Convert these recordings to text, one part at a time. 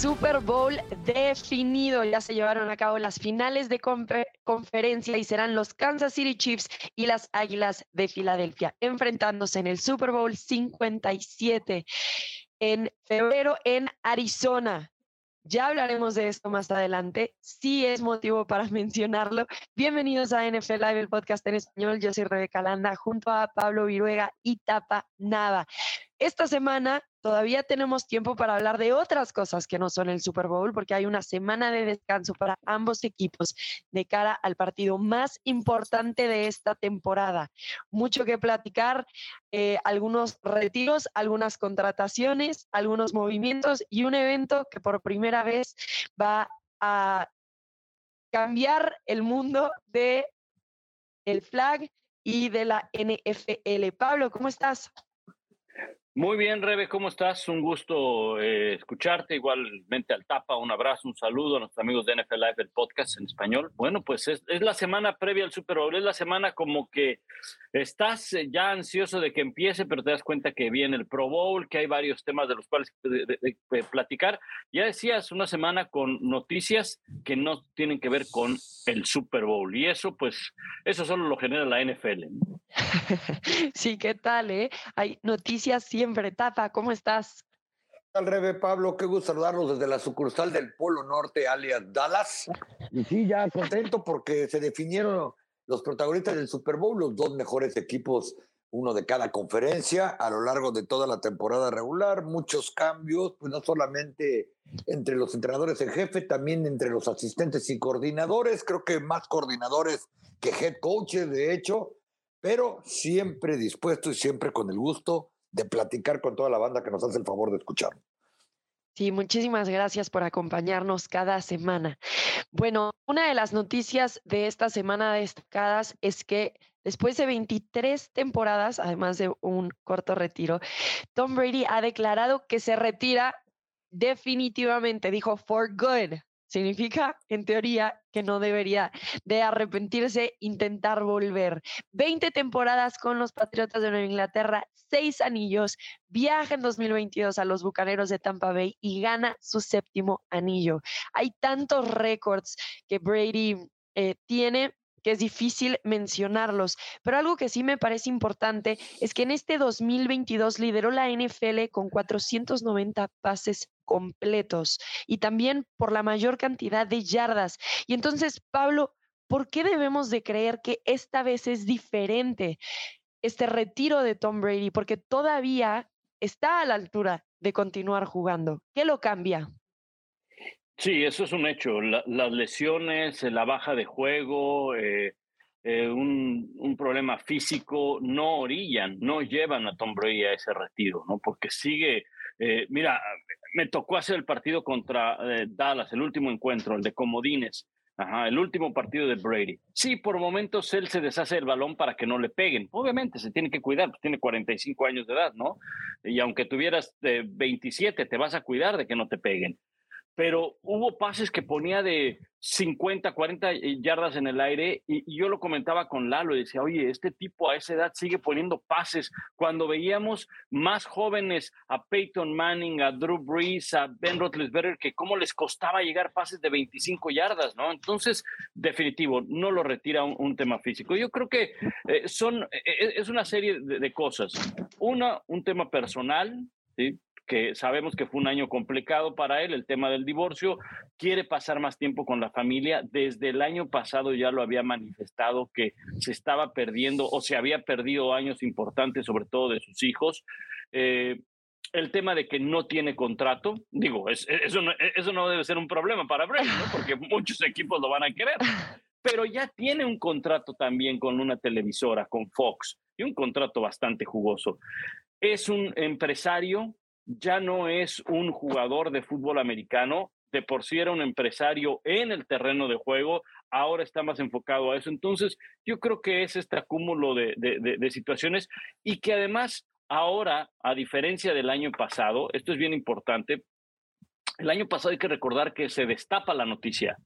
Super Bowl definido. Ya se llevaron a cabo las finales de conferencia y serán los Kansas City Chiefs y las Águilas de Filadelfia enfrentándose en el Super Bowl 57 en febrero en Arizona. Ya hablaremos de esto más adelante. Sí es motivo para mencionarlo. Bienvenidos a NFL Live, el podcast en español. Yo soy Rebeca Landa junto a Pablo Viruega y Tapa Nava. Esta semana todavía tenemos tiempo para hablar de otras cosas que no son el Super Bowl, porque hay una semana de descanso para ambos equipos de cara al partido más importante de esta temporada. Mucho que platicar, eh, algunos retiros, algunas contrataciones, algunos movimientos y un evento que por primera vez va a cambiar el mundo de el flag y de la NFL. Pablo, ¿cómo estás? Muy bien, Rebe, ¿cómo estás? Un gusto eh, escucharte. Igualmente al Tapa, un abrazo, un saludo a nuestros amigos de NFL Live, el podcast en español. Bueno, pues es, la semana previa al Super Bowl, es la semana como que estás eh, ya ansioso de que empiece, pero te das cuenta que viene el Pro Bowl, que hay varios temas de los cuales de, platicar. Ya decías, una semana con noticias que no tienen que ver con el Super Bowl. Y eso, pues, eso solo lo genera la NFL. Sí, ¿qué tal? Eh? Hay noticias siempre. Tapa, ¿cómo estás? Al revés, Pablo, qué gusto saludarlos desde la sucursal del Polo Norte, alias Dallas. Y sí, ya contento porque se definieron los protagonistas del Super Bowl, los dos mejores equipos, uno de cada conferencia, a lo largo de toda la temporada regular. Muchos cambios, pues no solamente entre los entrenadores en jefe, también entre los asistentes y coordinadores. Creo que más coordinadores que head coaches, de hecho pero siempre dispuesto y siempre con el gusto de platicar con toda la banda que nos hace el favor de escuchar. Sí, muchísimas gracias por acompañarnos cada semana. Bueno, una de las noticias de esta semana destacadas es que después de 23 temporadas, además de un corto retiro, Tom Brady ha declarado que se retira definitivamente, dijo for good, Significa, en teoría, que no debería de arrepentirse, intentar volver. 20 temporadas con los Patriotas de Nueva Inglaterra, seis anillos, viaja en 2022 a los Bucaneros de Tampa Bay y gana su séptimo anillo. Hay tantos récords que Brady eh, tiene que es difícil mencionarlos, pero algo que sí me parece importante es que en este 2022 lideró la NFL con 490 pases completos y también por la mayor cantidad de yardas. Y entonces, Pablo, ¿por qué debemos de creer que esta vez es diferente este retiro de Tom Brady? Porque todavía está a la altura de continuar jugando. ¿Qué lo cambia? Sí, eso es un hecho. las lesiones, la baja de juego, eh, eh, un, problema físico no orillan, no llevan a Tom Brady a ese retiro, ¿no? Porque sigue, eh, mira, me tocó hacer el partido contra Dallas, el último encuentro, el de Comodines. Ajá, el último partido de Brady. Sí, por momentos él se deshace el balón para que no le peguen. Obviamente se tiene que cuidar, pues tiene 45 años de edad, ¿no? Y aunque tuvieras 27, te vas a cuidar de que no te peguen pero hubo pases que ponía de 50, 40 eh, yardas en el aire y, yo lo comentaba con Lalo y decía, oye, este tipo a esa edad sigue poniendo pases. Cuando veíamos más jóvenes a Peyton Manning, a Drew Brees, a Ben Roethlisberger, que cómo les costaba llegar pases de 25 yardas, ¿no? Entonces, definitivo, no lo retira un, tema físico. Yo creo que eh, son, eh, es una serie de, de cosas. Una, un tema personal, ¿sí? Que sabemos que fue un año complicado para él, el tema del divorcio, quiere pasar más tiempo con la familia. Desde el año pasado ya lo había manifestado que se estaba perdiendo o se había perdido años importantes, sobre todo de sus hijos. Eh, el tema de que no tiene contrato, digo, eso, no, eso no debe ser un problema para Brady, porque muchos equipos lo van a querer, pero ya tiene un contrato también con una televisora, con Fox, y un contrato bastante jugoso. Es un empresario ya no es un jugador de fútbol americano, de por sí era un empresario en el terreno de juego, ahora está más enfocado a eso. Entonces, yo creo que es este acúmulo de, de, situaciones y que además ahora, a diferencia del año pasado, esto es bien importante, el año pasado hay que recordar que se destapa la noticia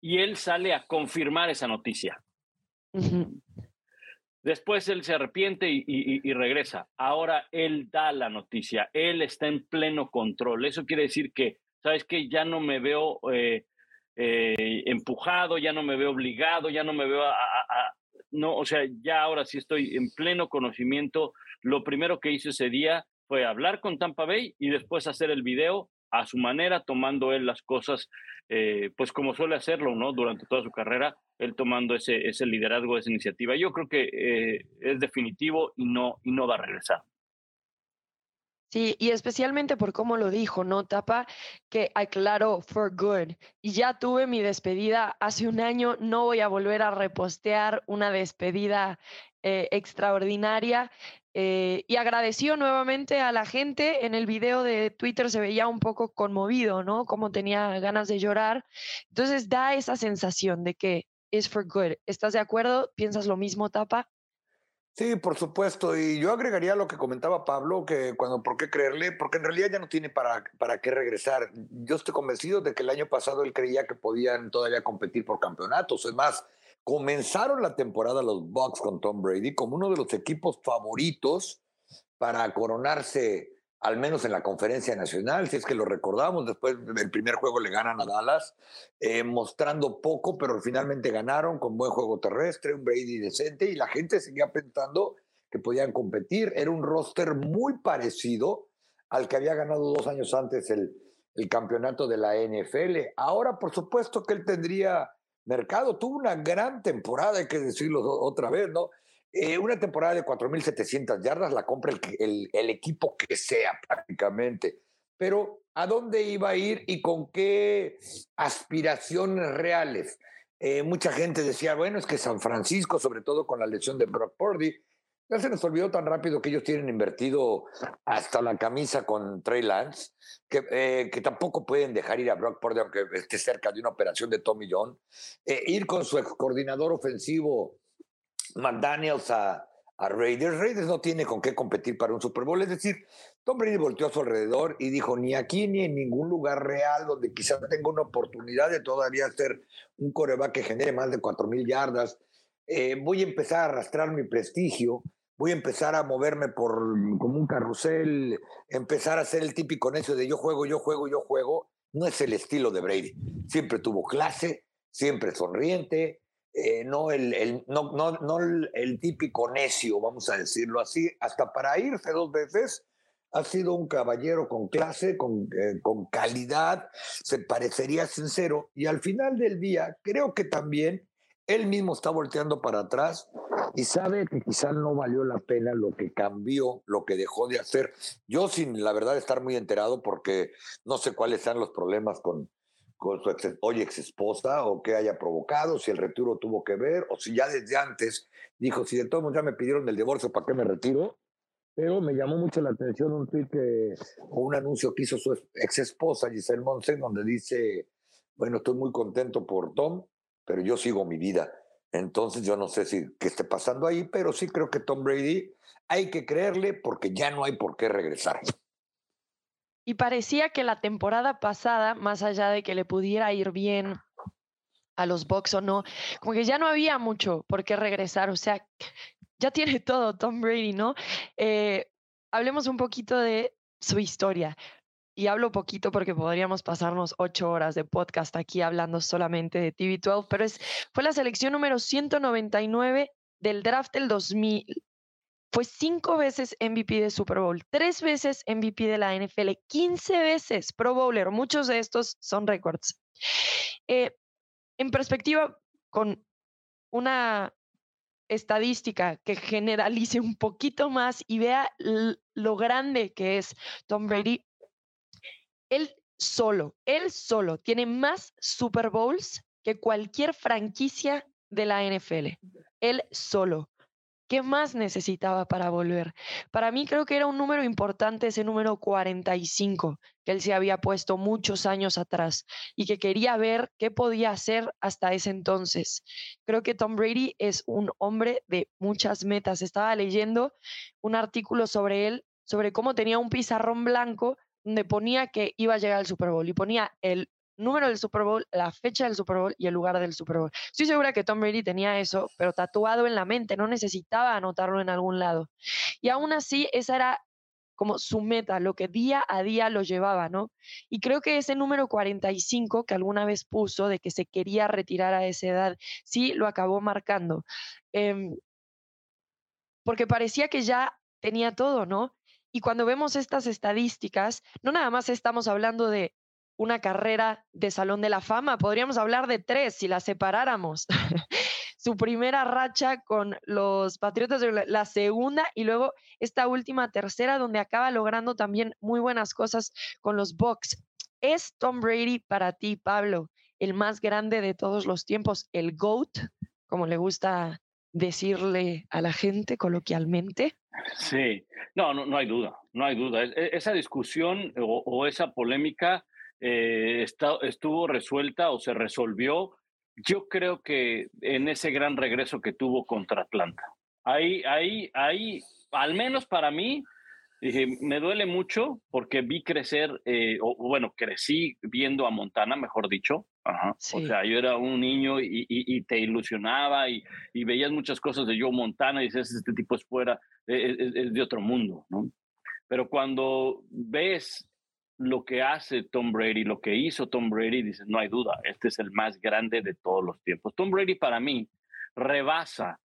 y él sale a confirmar esa noticia. Después él se arrepiente y, regresa. Ahora él da la noticia, él está en pleno control. Eso quiere decir que, sabes que ya no me veo eh, eh, empujado, ya no me veo obligado, ya no me veo a, no, o sea, ya ahora sí estoy en pleno conocimiento. Lo primero que hice ese día fue hablar con Tampa Bay y después hacer el video a su manera, tomando él las cosas, eh, pues como suele hacerlo, ¿no? Durante toda su carrera, él tomando ese, ese liderazgo, esa iniciativa. Yo creo que eh, es definitivo y no, y no va a regresar. Sí, y especialmente por cómo lo dijo, ¿no? Tapa que aclaró for good. Y ya tuve mi despedida hace un año, no voy a volver a repostear una despedida eh, extraordinaria. Eh, y agradeció nuevamente a la gente. En el video de Twitter se veía un poco conmovido, ¿no? Como tenía ganas de llorar. Entonces da esa sensación de que es for good. ¿Estás de acuerdo? ¿Piensas lo mismo, Tapa? Sí, por supuesto. Y yo agregaría lo que comentaba Pablo, que cuando, ¿por qué creerle? Porque en realidad ya no tiene para, para qué regresar. Yo estoy convencido de que el año pasado él creía que podían todavía competir por campeonatos. Es más, comenzaron la temporada los Bucks con Tom Brady como uno de los equipos favoritos para coronarse al menos en la conferencia nacional, si es que lo recordamos, después del primer juego le ganan a Dallas, eh, mostrando poco, pero finalmente ganaron con buen juego terrestre, un Brady decente, y la gente seguía pensando que podían competir. Era un roster muy parecido al que había ganado dos años antes el, el campeonato de la NFL. Ahora, por supuesto que él tendría mercado. Tuvo una gran temporada, hay que decirlo otra vez, ¿no? Eh, una temporada de 4.700 yardas la compra el, equipo que sea prácticamente. Pero ¿a dónde iba a ir y con qué aspiraciones reales? Eh, mucha gente decía, bueno, es que San Francisco, sobre todo con la lesión de Brock Purdy, ya se nos olvidó tan rápido que ellos tienen invertido hasta la camisa con Trey Lance, que, eh, que tampoco pueden dejar ir a Brock Purdy aunque esté cerca de una operación de Tommy John. Eh, ir con su ex coordinador ofensivo McDaniels a, a Raiders. Raiders no tiene con qué competir para un Super Bowl. Es decir, Tom Brady volteó a su alrededor y dijo, ni aquí ni en ningún lugar real donde quizás tenga una oportunidad de todavía ser un coreback que genere más de 4.000 yardas. Eh, voy a empezar a arrastrar mi prestigio voy a empezar a moverme por como un carrusel, empezar a ser el típico necio de yo juego, yo juego, yo juego, no es el estilo de Brady. Siempre tuvo clase, siempre sonriente, eh, no, el, el no, no, no el, típico necio, vamos a decirlo así, hasta para irse dos veces. Ha sido un caballero con clase, con, eh, con calidad, se parecería sincero y al final del día creo que también él mismo está volteando para atrás y sabe que quizás no valió la pena lo que cambió, lo que dejó de hacer. Yo sin la verdad estar muy enterado porque no sé cuáles sean los problemas con, con su ex, hoy ex esposa o qué haya provocado, si el retiro tuvo que ver o si ya desde antes dijo, si de todos modos ya me pidieron el divorcio, ¿para qué me retiro? Pero me llamó mucho la atención un tweet o un anuncio que hizo su ex esposa Giselle Monsen, donde dice, bueno, estoy muy contento por Tom, pero yo sigo mi vida. Entonces yo no sé si qué esté pasando ahí, pero sí creo que Tom Brady hay que creerle porque ya no hay por qué regresar. Y parecía que la temporada pasada, más allá de que le pudiera ir bien a los Bucks o no, como que ya no había mucho por qué regresar. O sea, ya tiene todo Tom Brady, ¿no? Eh, hablemos un poquito de su historia y hablo poquito porque podríamos pasarnos ocho horas de podcast aquí hablando solamente de TV12, pero es, fue la selección número 199 del draft del 2000. Fue cinco veces MVP de Super Bowl, tres veces MVP de la NFL, 15 veces Pro Bowler. Muchos de estos son récords. Eh, en perspectiva, con una estadística que generalice un poquito más y vea lo grande que es Tom Brady, él solo, él solo tiene más Super Bowls que cualquier franquicia de la NFL. Él solo. ¿Qué más necesitaba para volver? Para mí creo que era un número importante ese número 45 que él se había puesto muchos años atrás y que quería ver qué podía hacer hasta ese entonces. Creo que Tom Brady es un hombre de muchas metas. Estaba leyendo un artículo sobre él, sobre cómo tenía un pizarrón blanco donde ponía que iba a llegar al Super Bowl y ponía el número del Super Bowl, la fecha del Super Bowl y el lugar del Super Bowl. Estoy segura que Tom Brady tenía eso, pero tatuado en la mente, no necesitaba anotarlo en algún lado. Y aún así, esa era como su meta, lo que día a día lo llevaba, ¿no? Y creo que ese número 45 que alguna vez puso de que se quería retirar a esa edad, sí lo acabó marcando. Em, porque parecía que ya tenía todo, ¿no? Y cuando vemos estas estadísticas, no nada más estamos hablando de una carrera de Salón de la Fama, podríamos hablar de tres si las separáramos. Su primera racha con los Patriotas, la segunda y luego esta última tercera donde acaba logrando también muy buenas cosas con los Bucks. ¿Es Tom Brady para ti, Pablo, el más grande de todos los tiempos, el GOAT, como le gusta decirle a la gente coloquialmente? Sí, no, no, no hay duda, no hay duda. E, esa discusión o esa polémica eh, estuvo resuelta o se resolvió, yo creo que en ese gran regreso que tuvo contra Atlanta. Ahí, ahí, ahí, al menos para mí, me duele mucho porque vi crecer, eh, o bueno, crecí viendo a Montana, mejor dicho. O sea, yo era un niño y, te ilusionaba y, veías muchas cosas de Joe Montana y dices, este tipo es fuera, e, e, es de otro mundo, ¿no? Pero cuando ves lo que hace Tom Brady, lo que hizo Tom Brady, dice, no hay duda, este es el más grande de todos los tiempos. Tom Brady para mí rebasa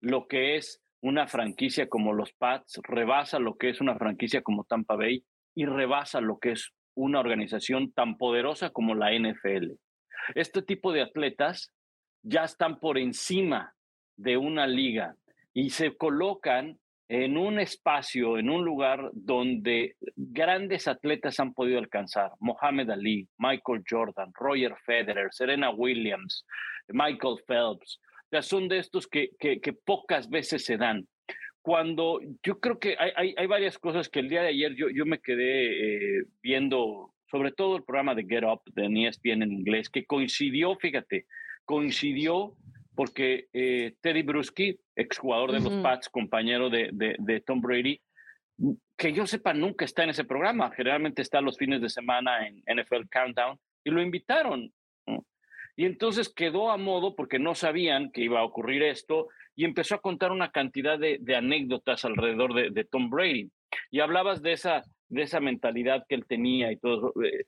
lo que es una franquicia como los Pats, rebasa lo que es una franquicia como Tampa Bay y rebasa lo que es una organización tan poderosa como la NFL. Este tipo de atletas ya están por encima de una liga y se colocan en un espacio, en un lugar donde grandes atletas han podido alcanzar. Mohamed Ali, Michael Jordan, Roger Federer, Serena Williams, Michael Phelps. Ya son de estos que, pocas veces se dan. Cuando yo creo que hay, varias cosas que el día de ayer yo, yo me quedé eh, viendo, sobre todo el programa de Get Up de ESPN en inglés, que coincidió, fíjate, coincidió porque eh, Teddy Bruschi, exjugador de los Pats, compañero de, de, Tom Brady, que yo sepa, nunca está en ese programa. Generalmente está los fines de semana en NFL Countdown y lo invitaron. Y entonces quedó a modo porque no sabían que iba a ocurrir esto y empezó a contar una cantidad de, de anécdotas alrededor de, de, Tom Brady. Y hablabas de esa, de esa mentalidad que él tenía y todo. Eh,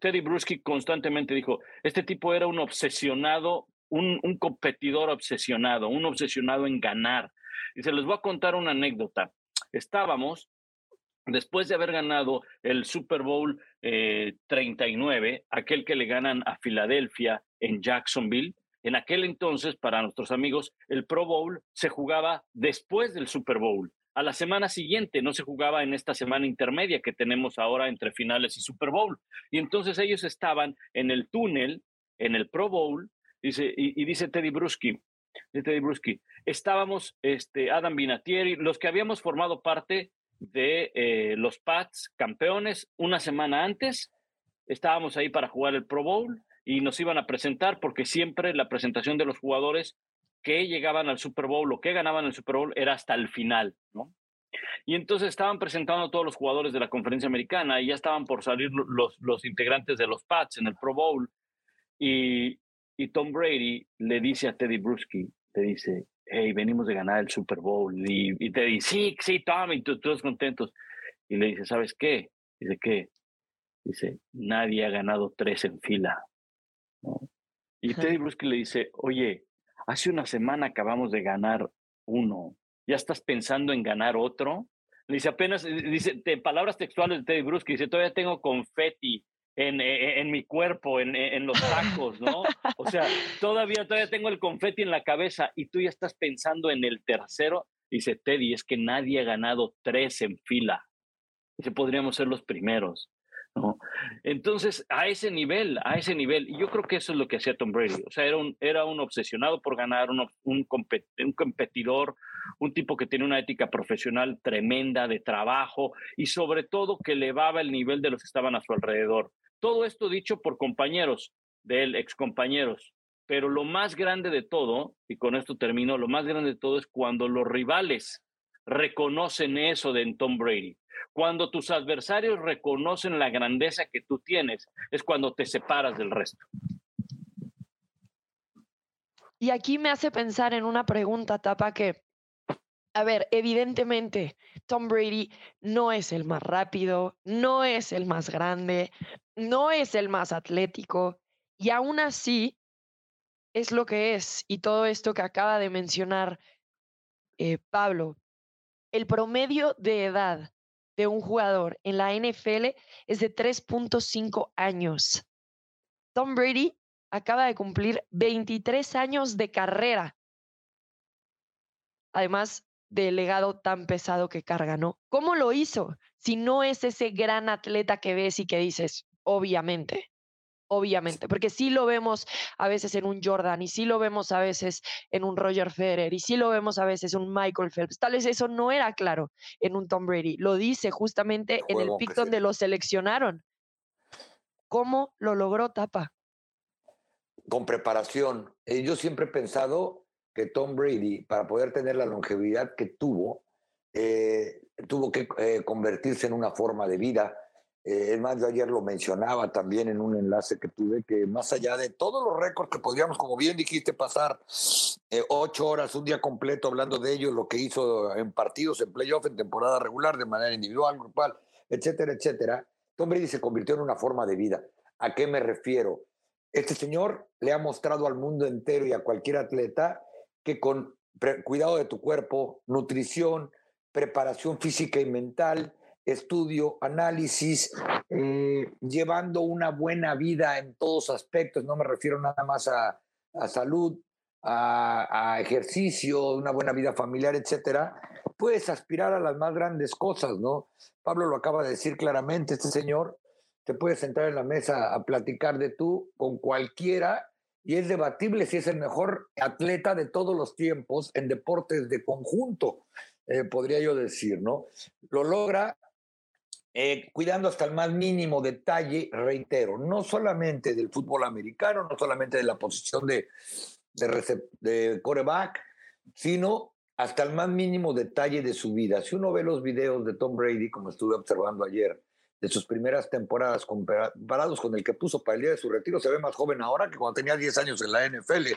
Teddy Bruschi constantemente dijo, este tipo era un obsesionado un, competidor obsesionado, un obsesionado en ganar. Y se les voy a contar una anécdota. Estábamos, después de haber ganado el Super Bowl 39, eh, aquel que le ganan a Filadelfia en Jacksonville, en aquel entonces, para nuestros amigos, el Pro Bowl se jugaba después del Super Bowl. A la semana siguiente no se jugaba en esta semana intermedia que tenemos ahora entre finales y Super Bowl. Y entonces ellos estaban en el túnel, en el Pro Bowl, y, dice Teddy Bruschi, Teddy Bruschi, estábamos, este, Adam Binatieri, los que habíamos formado parte de eh, los Pats campeones una semana antes, estábamos ahí para jugar el Pro Bowl y nos iban a presentar porque siempre la presentación de los jugadores que llegaban al Super Bowl o que ganaban el Super Bowl era hasta el final, ¿no? Y entonces estaban presentando a todos los jugadores de la conferencia americana y ya estaban por salir los, los integrantes de los Pats en el Pro Bowl. Y, y Tom Brady le dice a Teddy Bruschi, te dice, hey, venimos de ganar el Super Bowl. Y, y Teddy, sí, sí, Tom, y todos contentos. Y le dice, ¿sabes qué? Dice, ¿qué? Dice, nadie ha ganado tres en fila. Y Teddy Bruschi le dice, oye, hace una semana acabamos de ganar uno. ¿Ya estás pensando en ganar otro? Dice, apenas, dice, palabras textuales de Teddy Bruschi, dice, todavía tengo confeti en, e, en, mi cuerpo, en, en, los tacos, ¿no? O sea, todavía, todavía tengo el confeti en la cabeza y tú ya estás pensando en el tercero. Dice Teddy, es que nadie ha ganado tres en fila. Dice, podríamos ser los primeros. Entonces, a ese nivel, a ese nivel, y yo creo que eso es lo que hacía Tom Brady. O sea, era un, era un obsesionado por ganar, un competidor, un tipo que tiene una ética profesional tremenda de trabajo y sobre todo que elevaba el nivel de los que estaban a su alrededor. Todo esto dicho por compañeros de él, excompañeros. Pero lo más grande de todo, y con esto termino, lo más grande de todo es cuando los rivales reconocen eso de Tom Brady. Cuando tus adversarios reconocen la grandeza que tú tienes, es cuando te separas del resto. Y aquí me hace pensar en una pregunta, Tapa, que a ver, evidentemente, Tom Brady no es el más rápido, no es el más grande, no es el más atlético, y aún así es lo que es. Y todo esto que acaba de mencionar eh, Pablo, el promedio de edad de un jugador en la NFL es de 3.5 años. Tom Brady acaba de cumplir 23 años de carrera. Además del legado tan pesado que carga, ¿no? ¿Cómo lo hizo? Si no es ese gran atleta que ves y que dices, obviamente, obviamente, porque sí lo vemos a veces en un Jordan y sí lo vemos a veces en un Roger Federer y sí lo vemos a veces en un Michael Phelps. Tal vez eso no era claro en un Tom Brady. Lo dice justamente en el pick donde lo seleccionaron. ¿Cómo lo logró Tapa? Con preparación. Eh, yo siempre he pensado que Tom Brady, para poder tener la longevidad que tuvo, eh, tuvo que eh, convertirse en una forma de vida. Es más, yo ayer lo mencionaba también en un enlace que tuve, que más allá de todos los récords que podríamos, como bien dijiste, pasar ocho horas, un día completo hablando de ellos, lo que hizo en partidos, en playoff, en temporada regular, de manera individual, grupal, etcétera, etcétera, Tom Brady se convirtió en una forma de vida. ¿A qué me refiero? Este señor le ha mostrado al mundo entero y a cualquier atleta que con cuidado de tu cuerpo, nutrición, preparación física y mental, estudio, análisis, eh, llevando una buena vida en todos aspectos, no me refiero nada más a, salud, a, a, ejercicio, una buena vida familiar, etcétera, puedes aspirar a las más grandes cosas, ¿no? Pablo lo acaba de decir claramente, este señor te puede sentar en la mesa a platicar de tú con cualquiera y es debatible si es el mejor atleta de todos los tiempos en deportes de conjunto, eh, podría yo decir, ¿no? Lo logra eh, cuidando hasta el más mínimo detalle, reitero, no solamente del fútbol americano, no solamente de la posición de, de, de coreback, sino hasta el más mínimo detalle de su vida. Si uno ve los videos de Tom Brady, como estuve observando ayer, de sus primeras temporadas comparados con el que puso para el día de su retiro, se ve más joven ahora que cuando tenía 10 años en la NFL.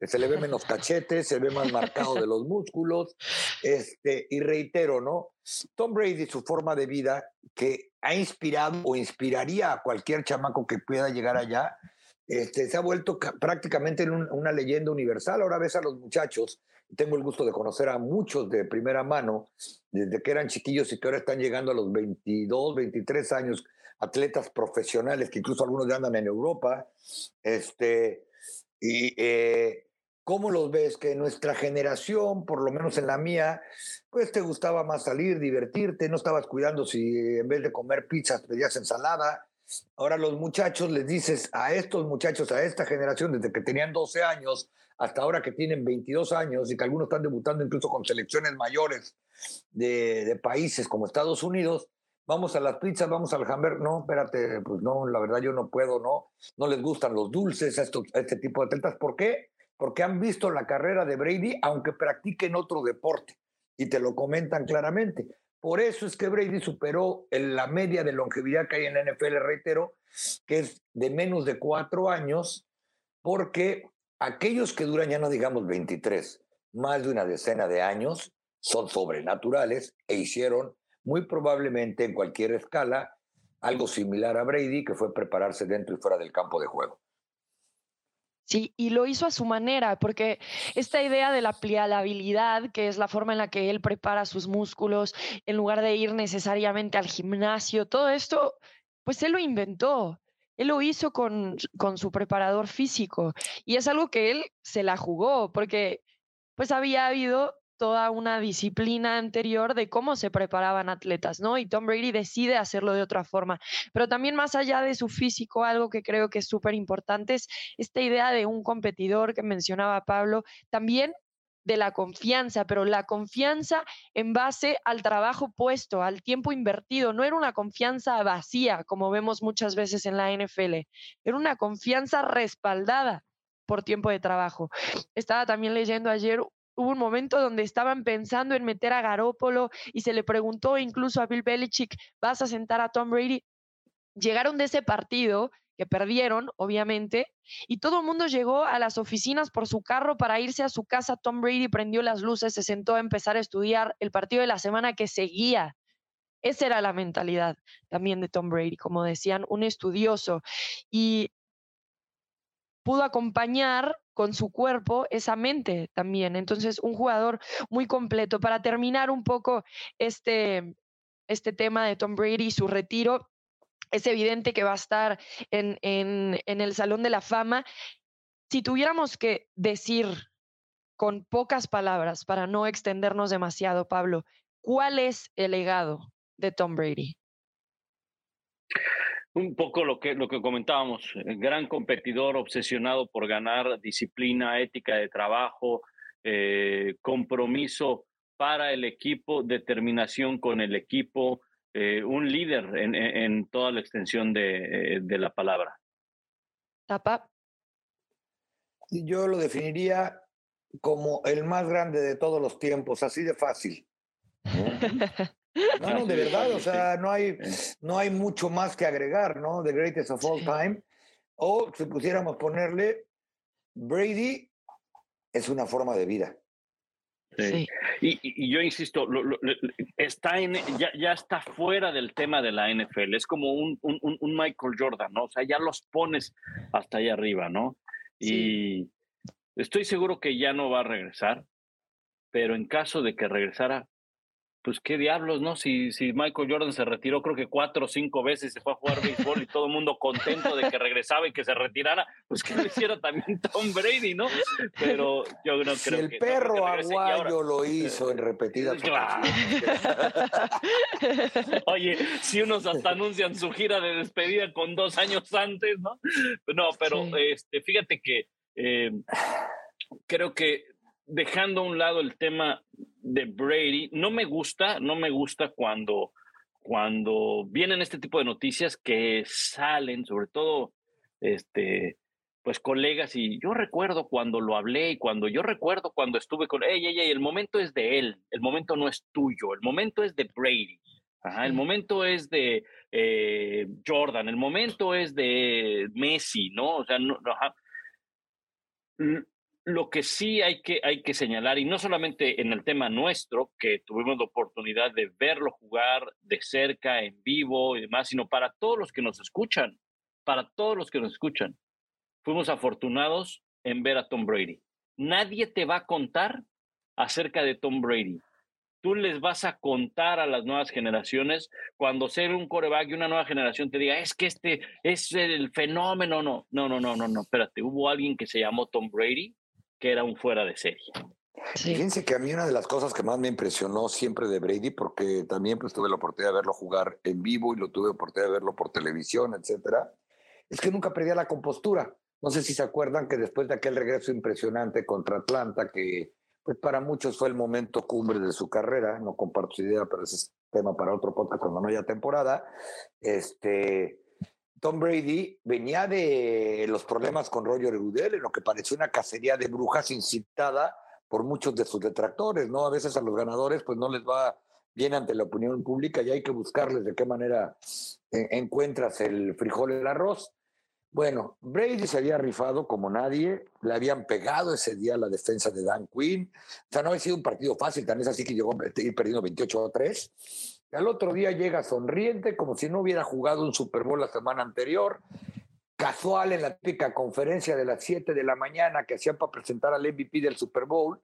Se le ve menos cachetes, se ve más marcado de los músculos. Este, y reitero, ¿no? Tom Brady, su forma de vida, que ha inspirado o inspiraría a cualquier chamaco que pueda llegar allá, este, se ha vuelto prácticamente en una leyenda universal. Ahora ves a los muchachos tengo el gusto de conocer a muchos de primera mano, desde que eran chiquillos y que ahora están llegando a los 22, 23 años, atletas profesionales, que incluso algunos ya andan en Europa. Este, y eh, ¿cómo los ves? Que nuestra generación, por lo menos en la mía, pues te gustaba más salir, divertirte, no estabas cuidando si en vez de comer pizzas pedías ensalada. Ahora los muchachos les dices a estos muchachos, a esta generación, desde que tenían 12 años, hasta ahora que tienen 22 años y que algunos están debutando incluso con selecciones mayores de, países como Estados Unidos, vamos a las pizzas, vamos al hamburger, no, espérate, pues no, la verdad yo no puedo, no, no les gustan los dulces a, este tipo de atletas. ¿Por qué? Porque han visto la carrera de Brady aunque practiquen otro deporte y te lo comentan claramente. Por eso es que Brady superó la media de longevidad que hay en la NFL, reitero, que es de menos de cuatro años, porque aquellos que duran ya no digamos 23, más de una decena de años, son sobrenaturales e hicieron muy probablemente en cualquier escala algo similar a Brady, que fue prepararse dentro y fuera del campo de juego. Sí, y lo hizo a su manera, porque esta idea de la pliabilidad, que es la forma en la que él prepara sus músculos, en lugar de ir necesariamente al gimnasio, todo esto, pues él lo inventó. Él lo hizo con, con su preparador físico y es algo que él se la jugó porque pues había habido toda una disciplina anterior de cómo se preparaban atletas, ¿no? Y Tom Brady decide hacerlo de otra forma. Pero también más allá de su físico, algo que creo que es súper importante es esta idea de un competidor que mencionaba Pablo, también de la confianza, pero la confianza en base al trabajo puesto, al tiempo invertido. No era una confianza vacía, como vemos muchas veces en la NFL, era una confianza respaldada por tiempo de trabajo. Estaba también leyendo ayer hubo un momento donde estaban pensando en meter a Garópolo y se le preguntó incluso a Bill Belichick, ¿vas a sentar a Tom Brady? Llegaron de ese partido que perdieron, obviamente, y todo el mundo llegó a las oficinas por su carro para irse a su casa. Tom Brady prendió las luces, se sentó a empezar a estudiar el partido de la semana que seguía. Esa era la mentalidad también de Tom Brady, como decían, un estudioso. Y pudo acompañar con su cuerpo esa mente también. Entonces, un jugador muy completo. Para terminar un poco este, este tema de Tom Brady y su retiro, es evidente que va a estar en, en, en el Salón de la Fama. Si tuviéramos que decir con pocas palabras, para no extendernos demasiado, Pablo, ¿cuál es el legado de Tom Brady? Un poco lo que, lo que comentábamos, gran competidor, obsesionado por ganar, disciplina, ética de trabajo, eh, compromiso para el equipo, determinación con el equipo, eh, un líder en, toda la extensión de, eh, de la palabra. Tapa. Yo lo definiría como el más grande de todos los tiempos, así de fácil. No, no, de verdad, o sea, no hay, no hay mucho más que agregar, ¿no? The greatest of all time. O si pusiéramos ponerle, Brady es una forma de vida. Sí. Y, yo insisto, está en, ya, ya, está fuera del tema de la NFL. Es como un, un, Michael Jordan, ¿no? O sea, ya los pones hasta allá arriba, ¿no? Y estoy seguro que ya no va a regresar, pero en caso de que regresara, pues qué diablos, ¿no? Si, si Michael Jordan se retiró creo que cuatro o cinco veces, se fue a jugar béisbol y todo el mundo contento de que regresaba y que se retirara, pues que lo hiciera también Tom Brady, ¿no? Pero yo no si creo el que... perro aguayo lo hizo en repetidas claro. Oye, si unos hasta anuncian su gira de despedida con dos años antes, ¿no? No, pero este, fíjate que eh, creo que dejando a un lado el tema de Brady, no me gusta, no me gusta cuando, cuando vienen este tipo de noticias que salen, sobre todo, este, pues colegas, y yo recuerdo cuando lo hablé y cuando yo recuerdo cuando estuve con, ella ey, el momento es de él, el momento no es tuyo, el momento es de Brady. el momento es de eh, Jordan, el momento es de Messi, ¿no? O sea, no, lo que sí hay que, hay que señalar, y no solamente en el tema nuestro, que tuvimos la oportunidad de verlo jugar de cerca, en vivo y demás, sino para todos los que nos escuchan, para todos los que nos escuchan. Fuimos afortunados en ver a Tom Brady. Nadie te va a contar acerca de Tom Brady. Tú les vas a contar a las nuevas generaciones cuando ser un coreback y una nueva generación te diga, es que este es el fenómeno. No, no, no, no, no, no, espérate. Hubo alguien que se llamó Tom Brady que era un fuera de serie. Fíjense que a mí una de las cosas que más me impresionó siempre de Brady, porque también pues, tuve la oportunidad de verlo jugar en vivo y lo tuve la oportunidad de verlo por televisión, etcétera, es que nunca perdía la compostura. No sé si se acuerdan que después de aquel regreso impresionante contra Atlanta, que pues para muchos fue el momento cumbre de su carrera, no comparto su idea, pero ese es tema para otro podcast cuando no haya temporada, este, Tom Brady venía de los problemas con Roger Goodell, en lo que pareció una cacería de brujas incitada por muchos de sus detractores, ¿no? A veces a los ganadores pues no les va bien ante la opinión pública y hay que buscarles de qué manera eh, encuentras el frijol el arroz. Bueno, Brady se había rifado como nadie, le habían pegado ese día la defensa de Dan Quinn. O sea, no había sido un partido fácil, tan es así que llegó a ir perdiendo 28 a 3. Al otro día llega sonriente, como si no hubiera jugado un Super Bowl la semana anterior. Casual en la típica conferencia de las 7 de la mañana que hacían para presentar al MVP del Super Bowl,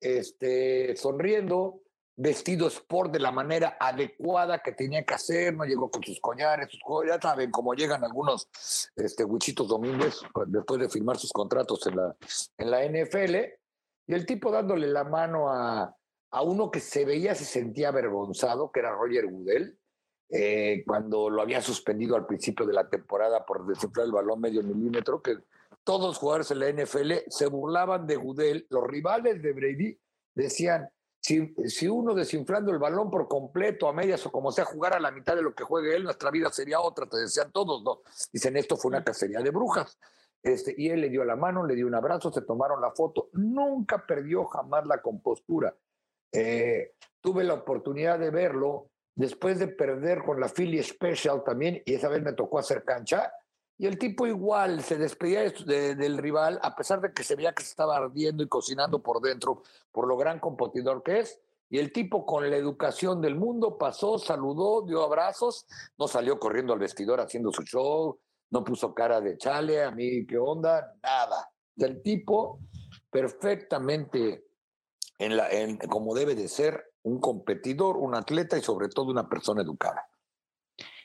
este, sonriendo, vestido sport de la manera adecuada que tenía que hacer, no llegó con sus collares, sus ya saben cómo llegan algunos este, Wichitos Domínguez después de firmar sus contratos en la, en la NFL, y el tipo dándole la mano a, a uno que se veía, se sentía avergonzado, que era Roger Goodell, eh, cuando lo había suspendido al principio de la temporada por desinflar el balón medio milímetro, que todos los jugadores en la NFL se burlaban de Goodell, los rivales de Brady decían, si, si, uno desinflando el balón por completo, a medias o como sea, jugar a la mitad de lo que juegue él, nuestra vida sería otra, te decían todos, ¿no? Dicen, esto fue una cacería de brujas. Este, y él le dio la mano, le dio un abrazo, se tomaron la foto, nunca perdió jamás la compostura. Eh, tuve la oportunidad de verlo después de perder con la Philly Special también, y esa vez me tocó hacer cancha, Y el tipo igual se despedía del rival, a pesar de que se veía que se estaba ardiendo y cocinando por dentro, por lo gran competidor que es. Y el tipo con la educación del mundo pasó, saludó, dio abrazos, no salió corriendo al vestidor haciendo su show, no puso cara de chale, a mí qué onda, nada. El tipo perfectamente en la, en, como debe de ser un competidor, un atleta y sobre todo una persona educada.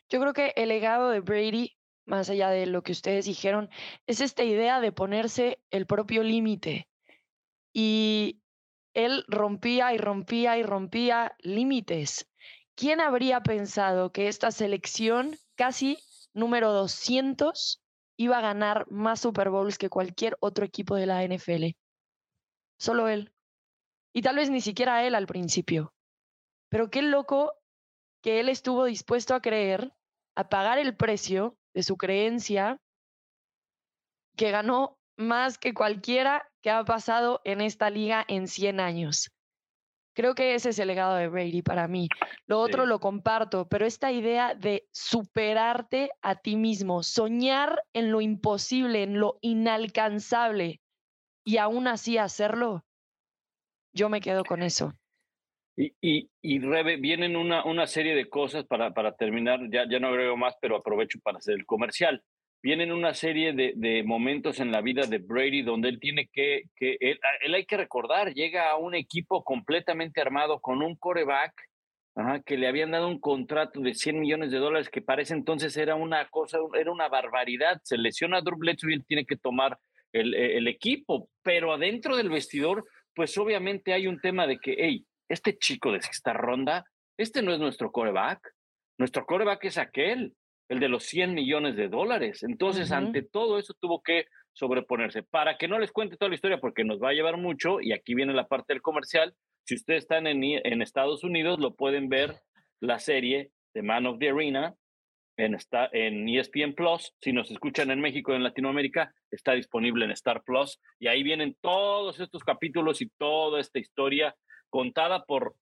Yo creo que el legado de Brady más allá de lo que ustedes dijeron, es esta idea de ponerse el propio límite. Y él rompía y rompía y rompía límites. ¿Quién habría pensado que esta selección, casi número 200, iba a ganar más Super Bowls que cualquier otro equipo de la NFL? Solo él. Y tal vez ni siquiera él al principio. Pero qué loco que él estuvo dispuesto a creer, a pagar el precio de su creencia, que ganó más que cualquiera que ha pasado en esta liga en 100 años. Creo que ese es el legado de Brady para mí. Lo otro lo comparto, pero esta idea de superarte a ti mismo, soñar en lo imposible, en lo inalcanzable y aún así hacerlo, yo me quedo con eso. Y, y, y Rebe, vienen una, una serie de cosas para, para terminar, ya, ya no agrego más, pero aprovecho para hacer el comercial. Vienen una serie de, de momentos en la vida de Brady donde él tiene que, que él, él, hay que recordar, llega a un equipo completamente armado con un coreback ajá, que le habían dado un contrato de 100 millones de dólares que para ese entonces era una cosa, era una barbaridad. Se lesiona a Drew Bledsoe y él tiene que tomar el, el equipo, pero adentro del vestidor, pues obviamente hay un tema de que, hey, este chico de esta ronda, este no es nuestro coreback. Nuestro coreback es aquel, el de los 100 millones de dólares. Entonces, ante todo eso tuvo que sobreponerse. Para que no les cuente toda la historia, porque nos va a llevar mucho, y aquí viene la parte del comercial, si ustedes están en, en Estados Unidos, lo pueden ver la serie de Man of the Arena en, en ESPN Plus. Si nos escuchan en México y en Latinoamérica, está disponible en Star Plus. Y ahí vienen todos estos capítulos y toda esta historia contada por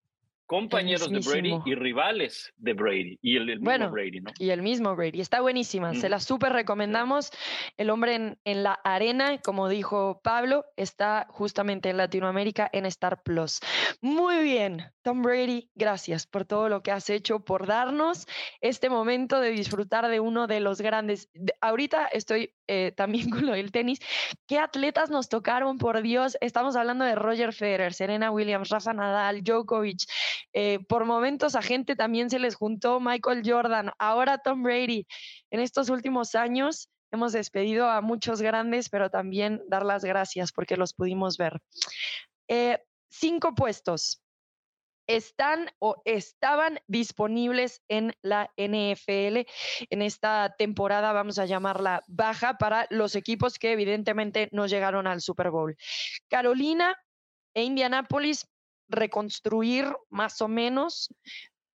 compañeros de Brady y rivales de Brady y el, mismo Brady, ¿no? Y el mismo Brady. Está buenísima, se la súper recomendamos. El hombre en, en, la arena, como dijo Pablo, está justamente en Latinoamérica en Star Plus. Muy bien, Tom Brady, gracias por todo lo que has hecho, por darnos este momento de disfrutar de uno de los grandes. ahorita estoy eh, también con lo del tenis. ¿Qué atletas nos tocaron, por Dios? Estamos hablando de Roger Federer, Serena Williams, Rafa Nadal, Djokovic. Eh, por momentos a gente también se les juntó Michael Jordan, ahora Tom Brady. En estos últimos años hemos despedido a muchos grandes, pero también dar las gracias porque los pudimos ver. Eh, cinco puestos están o estaban disponibles en la NFL en esta temporada, vamos a llamarla baja, para los equipos que evidentemente no llegaron al Super Bowl. Carolina e Indianápolis, reconstruir más o menos.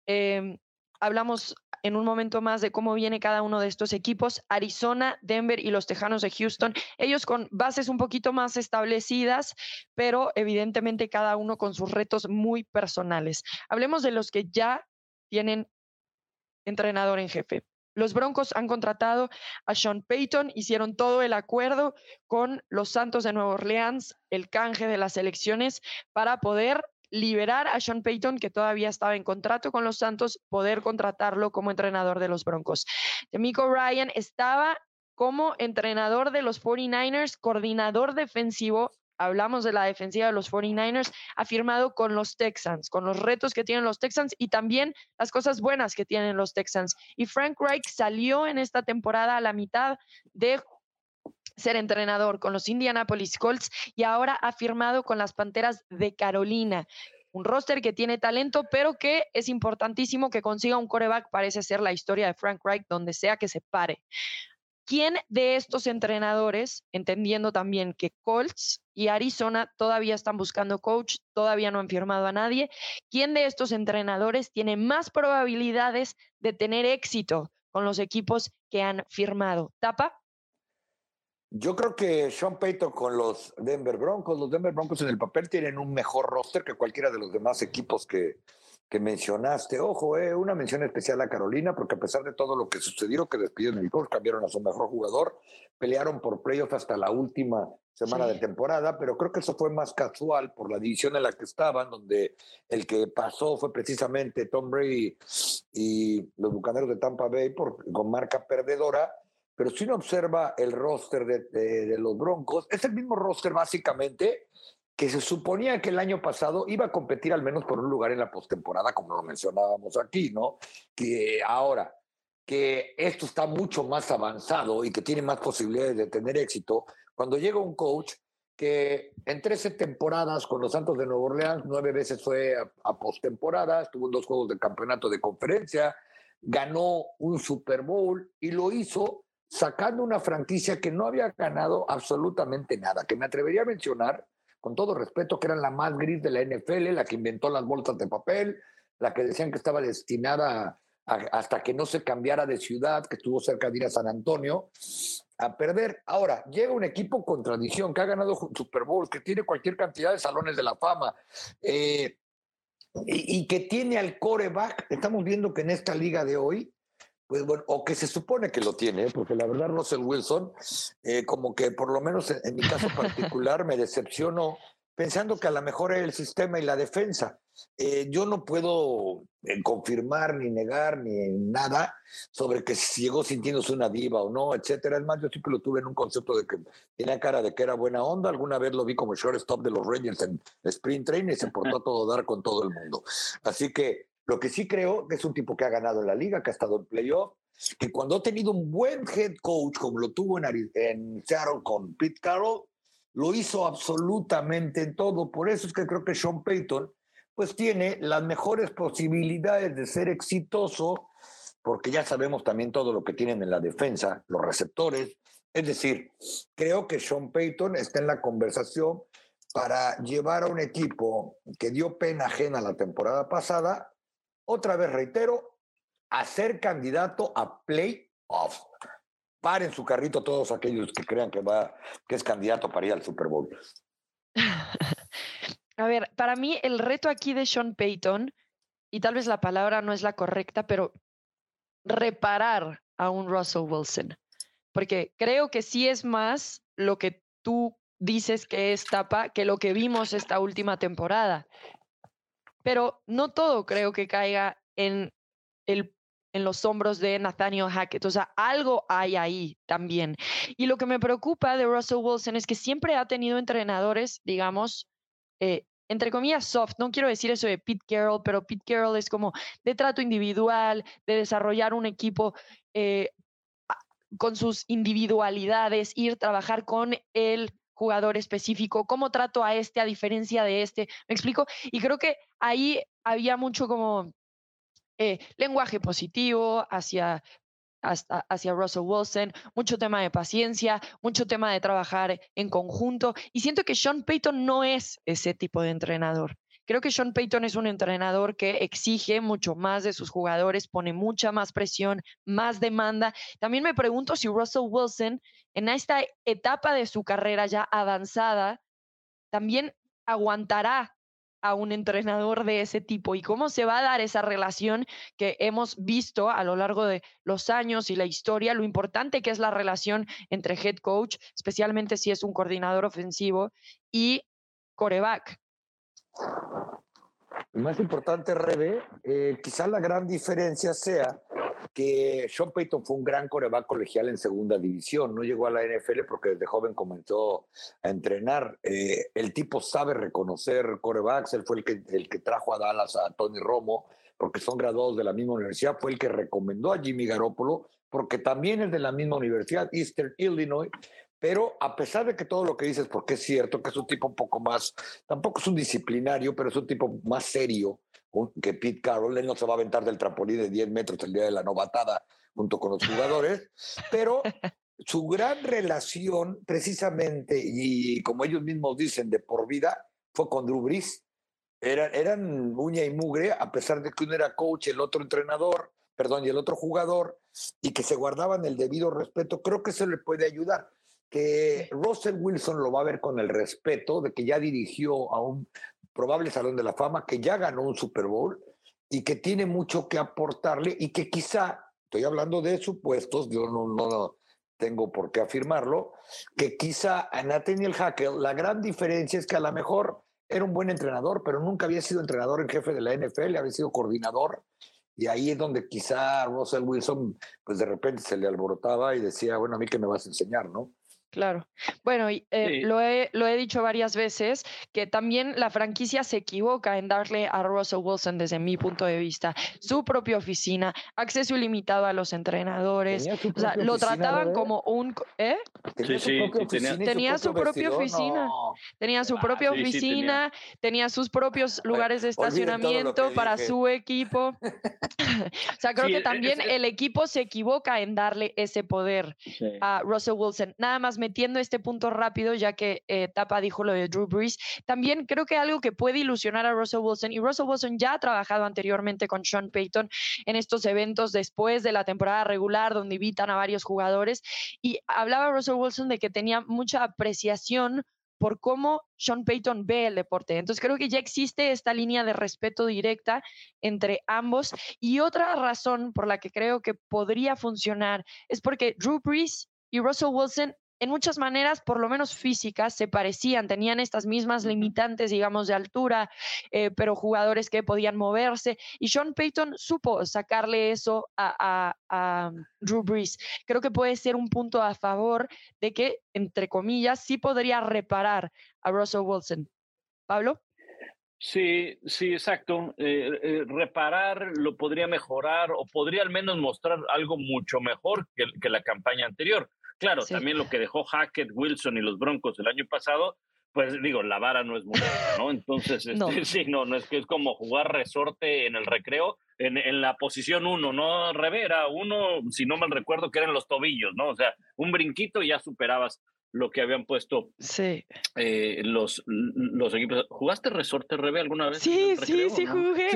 Em, hablamos en un momento más de cómo viene cada uno de estos equipos. Arizona, Denver y los Tejanos de Houston, ellos con bases un poquito más establecidas, pero evidentemente cada uno con sus retos muy personales. Hablemos de los que ya tienen entrenador en jefe. Los Broncos han contratado a Sean Payton, hicieron todo el acuerdo con los Santos de Nueva Orleans, el canje de las elecciones, para poder liberar a Sean Payton, que todavía estaba en contrato con los Santos, poder contratarlo como entrenador de los Broncos. Demico Ryan estaba como entrenador de los 49ers, coordinador defensivo. Hablamos de la defensiva de los 49ers, ha firmado con los Texans, con los retos que tienen los Texans y también las cosas buenas que tienen los Texans. Y Frank Reich salió en esta temporada a la mitad de ser entrenador con los Indianapolis Colts y ahora ha firmado con las Panteras de Carolina. Un roster que tiene talento, pero que es importantísimo que consiga un coreback. Parece ser la historia de Frank Reich, donde sea que se pare. ¿Quién de estos entrenadores, entendiendo también que Colts y Arizona todavía están buscando coach, todavía no han firmado a nadie, quién de estos entrenadores tiene más probabilidades de tener éxito con los equipos que han firmado? ¿Tapa? Yo creo que Sean Payton con los Denver Broncos, los Denver Broncos en el papel tienen un mejor roster que cualquiera de los demás equipos que, que mencionaste. Ojo, eh, una mención especial a Carolina, porque a pesar de todo lo que sucedió, que despidieron el coach, cambiaron a su mejor jugador, pelearon por playoff hasta la última semana de temporada, pero creo que eso fue más casual por la división en la que estaban, donde el que pasó fue precisamente Tom Brady y los Bucaneros de Tampa Bay por, con marca perdedora. Pero si uno observa el roster de, de los Broncos, es el mismo roster básicamente que se suponía que el año pasado iba a competir al menos por un lugar en la postemporada, como lo mencionábamos aquí, ¿no? Que ahora que esto está mucho más avanzado y que tiene más posibilidades de tener éxito, cuando llega un coach que en 13 temporadas con los Santos de Nueva Orleans, nueve veces fue a, postemporada, estuvo en dos juegos de campeonato de conferencia, ganó un Super Bowl y lo hizo sacando una franquicia que no había ganado absolutamente nada, que me atrevería a mencionar con todo respeto, que era la más gris de la NFL, la que inventó las bolsas de papel, la que decían que estaba destinada hasta que no se cambiara de ciudad, que estuvo cerca de ir a San Antonio, a perder. Ahora, llega un equipo con tradición, que ha ganado Super Bowl, que tiene cualquier cantidad de salones de la fama, eh, y, y, que tiene al coreback. Estamos viendo que en esta liga de hoy pues bueno, o que se supone que lo tiene, porque la verdad Russell Wilson, eh, como que por lo menos en, mi caso particular me decepcionó pensando que a lo mejor era el sistema y la defensa. Eh, yo no puedo eh, confirmar ni negar ni nada sobre que si llegó sintiéndose una diva o no, etcétera. Es más, yo siempre lo tuve en un concepto de que tenía cara de que era buena onda. Alguna vez lo vi como shortstop de los Rangers en Sprint Train y se portó todo dar con todo el mundo. Así que lo que sí creo que es un tipo que ha ganado en la liga, que ha estado en playoff, que cuando ha tenido un buen head coach como lo tuvo en, en Seattle con Pete Carroll, lo hizo absolutamente en todo. Por eso es que creo que Sean Payton pues tiene las mejores posibilidades de ser exitoso, porque ya sabemos también todo lo que tienen en la defensa, los receptores. Es decir, creo que Sean Payton está en la conversación para llevar a un equipo que dio pena ajena la temporada pasada otra vez reitero, a ser candidato a playoff. Paren su carrito todos aquellos que crean que va, que es candidato para ir al Super Bowl. A ver, para mí el reto aquí de Sean Payton, y tal vez la palabra no es la correcta, pero reparar a un Russell Wilson. Porque creo que sí es más lo que tú dices que es tapa que lo que vimos esta última temporada pero no todo creo que caiga en, el, en los hombros de Nathaniel Hackett. O sea, algo hay ahí también. Y lo que me preocupa de Russell Wilson es que siempre ha tenido entrenadores, digamos, eh, entre comillas, soft. No quiero decir eso de Pete Carroll, pero Pete Carroll es como de trato individual, de desarrollar un equipo eh, con sus individualidades, ir trabajar con el jugador específico, cómo trato a este a diferencia de este, me explico, y creo que ahí había mucho como eh, lenguaje positivo hacia, hacia Russell Wilson, mucho tema de paciencia, mucho tema de trabajar en conjunto, y siento que Sean Payton no es ese tipo de entrenador. Creo que Sean Payton es un entrenador que exige mucho más de sus jugadores, pone mucha más presión, más demanda. También me pregunto si Russell Wilson, en esta etapa de su carrera ya avanzada, también aguantará a un entrenador de ese tipo y cómo se va a dar esa relación que hemos visto a lo largo de los años y la historia, lo importante que es la relación entre head coach, especialmente si es un coordinador ofensivo, y coreback. Más importante, Rebe, eh, quizás la gran diferencia sea que Sean Payton fue un gran coreback colegial en segunda división. No llegó a la NFL porque desde joven comenzó a entrenar. Eh, el tipo sabe reconocer corebacks. Él fue el que, el que trajo a Dallas a Tony Romo porque son graduados de la misma universidad. Fue el que recomendó a Jimmy Garoppolo porque también es de la misma universidad, Eastern Illinois. Pero a pesar de que todo lo que dices, porque es cierto que es un tipo un poco más, tampoco es un disciplinario, pero es un tipo más serio que Pete Carroll, él no se va a aventar del trampolín de 10 metros el día de la novatada junto con los jugadores, pero su gran relación precisamente, y como ellos mismos dicen, de por vida, fue con Drew Brees. Eran, eran uña y mugre, a pesar de que uno era coach, el otro entrenador, perdón, y el otro jugador, y que se guardaban el debido respeto, creo que eso le puede ayudar que Russell Wilson lo va a ver con el respeto de que ya dirigió a un probable Salón de la Fama, que ya ganó un Super Bowl y que tiene mucho que aportarle y que quizá, estoy hablando de supuestos, yo no, no, tengo por qué afirmarlo, que quizá a Nathaniel Hackett la gran diferencia es que a lo mejor era un buen entrenador, pero nunca había sido entrenador en jefe de la NFL, había sido coordinador. Y ahí es donde quizá Russell Wilson, pues de repente se le alborotaba y decía, bueno, a mí qué me vas a enseñar, ¿no? Claro. Bueno, eh, lo, he, lo he dicho varias veces, que también la franquicia se equivoca en darle a Russell Wilson, desde mi punto de vista, su propia oficina, acceso ilimitado a los entrenadores. O sea, lo trataban como un... ¿Eh? Sí, sí, tenía, su propia oficina. Tenía su propia oficina, tenía. sus propios lugares de estacionamiento para su equipo. o sea, creo que e, también el equipo se equivoca en darle ese poder a Russell Wilson. Nada más metiendo este punto rápido, ya que eh, Tapa dijo lo de Drew Brees, también creo que algo que puede ilusionar a Russell Wilson, y Russell Wilson ya ha trabajado anteriormente con Sean Payton en estos eventos después de la temporada regular, donde invitan a varios jugadores, y hablaba Russell Wilson de que tenía mucha apreciación por cómo Sean Payton ve el deporte. Entonces creo que ya existe esta línea de respeto directa entre ambos. Y otra razón por la que creo que podría funcionar es porque Drew Brees y Russell Wilson en muchas maneras, por lo menos físicas, se parecían, tenían estas mismas limitantes, digamos, de altura, eh, pero jugadores que podían moverse. Y Sean Payton supo sacarle eso a, Drew Brees. Creo que puede ser un punto a favor de que, entre comillas, sí podría reparar a Russell Wilson. Pablo. Sí, sí, exacto. Eh, eh, reparar lo podría mejorar o podría al menos mostrar algo mucho mejor que la campaña anterior. Claro, también lo que dejó Hackett, Wilson y los Broncos el año pasado, pues digo, la vara no es muy alta, ¿no? Entonces, este, sí, no, no es que es como jugar resorte en el recreo en, en la posición uno, ¿no? Revera, uno, si no mal recuerdo, que eran los tobillos, ¿no? O sea, un brinquito y ya superabas lo que habían puesto sí. Eh, los, los equipos. ¿Jugaste resorte, Rebe, alguna vez? Sí, sí, sí, jugué.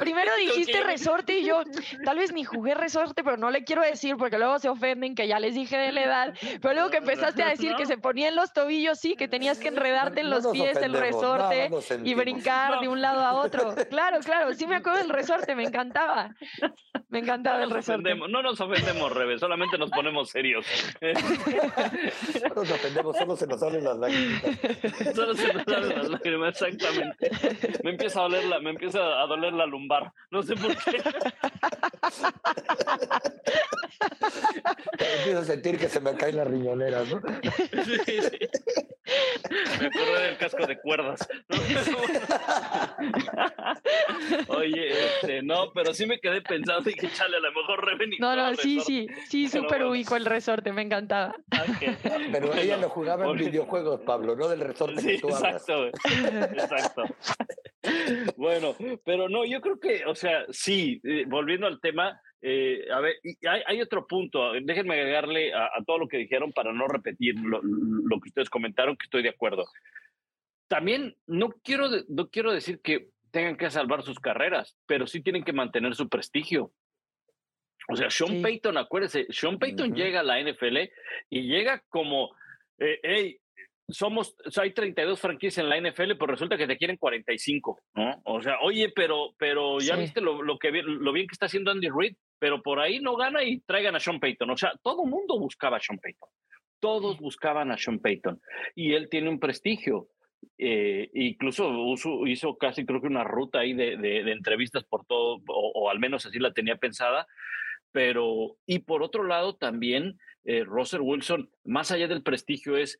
Primero dijiste resorte y yo tal vez ni jugué resorte, pero no le quiero decir porque luego se ofenden que ya les dije de la edad. Pero luego que empezaste a decir que se ponían los tobillos, sí, que tenías que enredarte en los pies el resorte y brincar de un lado a otro. Claro, claro, sí me acuerdo del resorte, me encantaba. Me encantaba el resorte. No nos ofendemos, Rebe, solamente nos ponemos serios solo se nos salen las lágrimas. Solo se nos salen las lágrimas, exactamente. Me empieza a doler la, me empieza a doler la lumbar. No sé por qué. Empiezo a sentir que se me caen las riñoneras, ¿no? Sí, sí. Me acuerdo del casco de cuerdas. Oye, este, no, pero sí me quedé pensando y que chale, a lo mejor Reven No, no, sí, sí, sí, súper ubico el resorte, me encantaba. Pero ella lo jugaba en videojuegos, Pablo, no del resorte sí, exacto, exacto. Bueno, pero no, yo creo que, o sea, sí, eh, volviendo al tema, eh, a ver, hay, otro punto, déjenme agregarle a, todo lo que dijeron para no repetir lo, que ustedes comentaron, que estoy de acuerdo. También no quiero, no quiero decir que tengan que salvar sus carreras, pero sí tienen que mantener su prestigio. O sea, Sean Payton, acuérdese, Sean Payton llega a la NFL y llega como, eh, hey, somos, hay 32 franquicias en la NFL, pero resulta que te quieren 45, ¿no? O sea, oye, pero, pero ya viste lo, lo, que, lo bien que está haciendo Andy Reid, pero por ahí no gana y traigan a Sean Payton. O sea, todo el mundo buscaba a Sean Payton. Todos buscaban a Sean Payton. Y él tiene un prestigio. Eh, incluso hizo casi creo que una ruta ahí de, de, entrevistas por todo, o, al menos así la tenía pensada. Pero, y por otro lado también, eh, Russell Wilson, más allá del prestigio, es,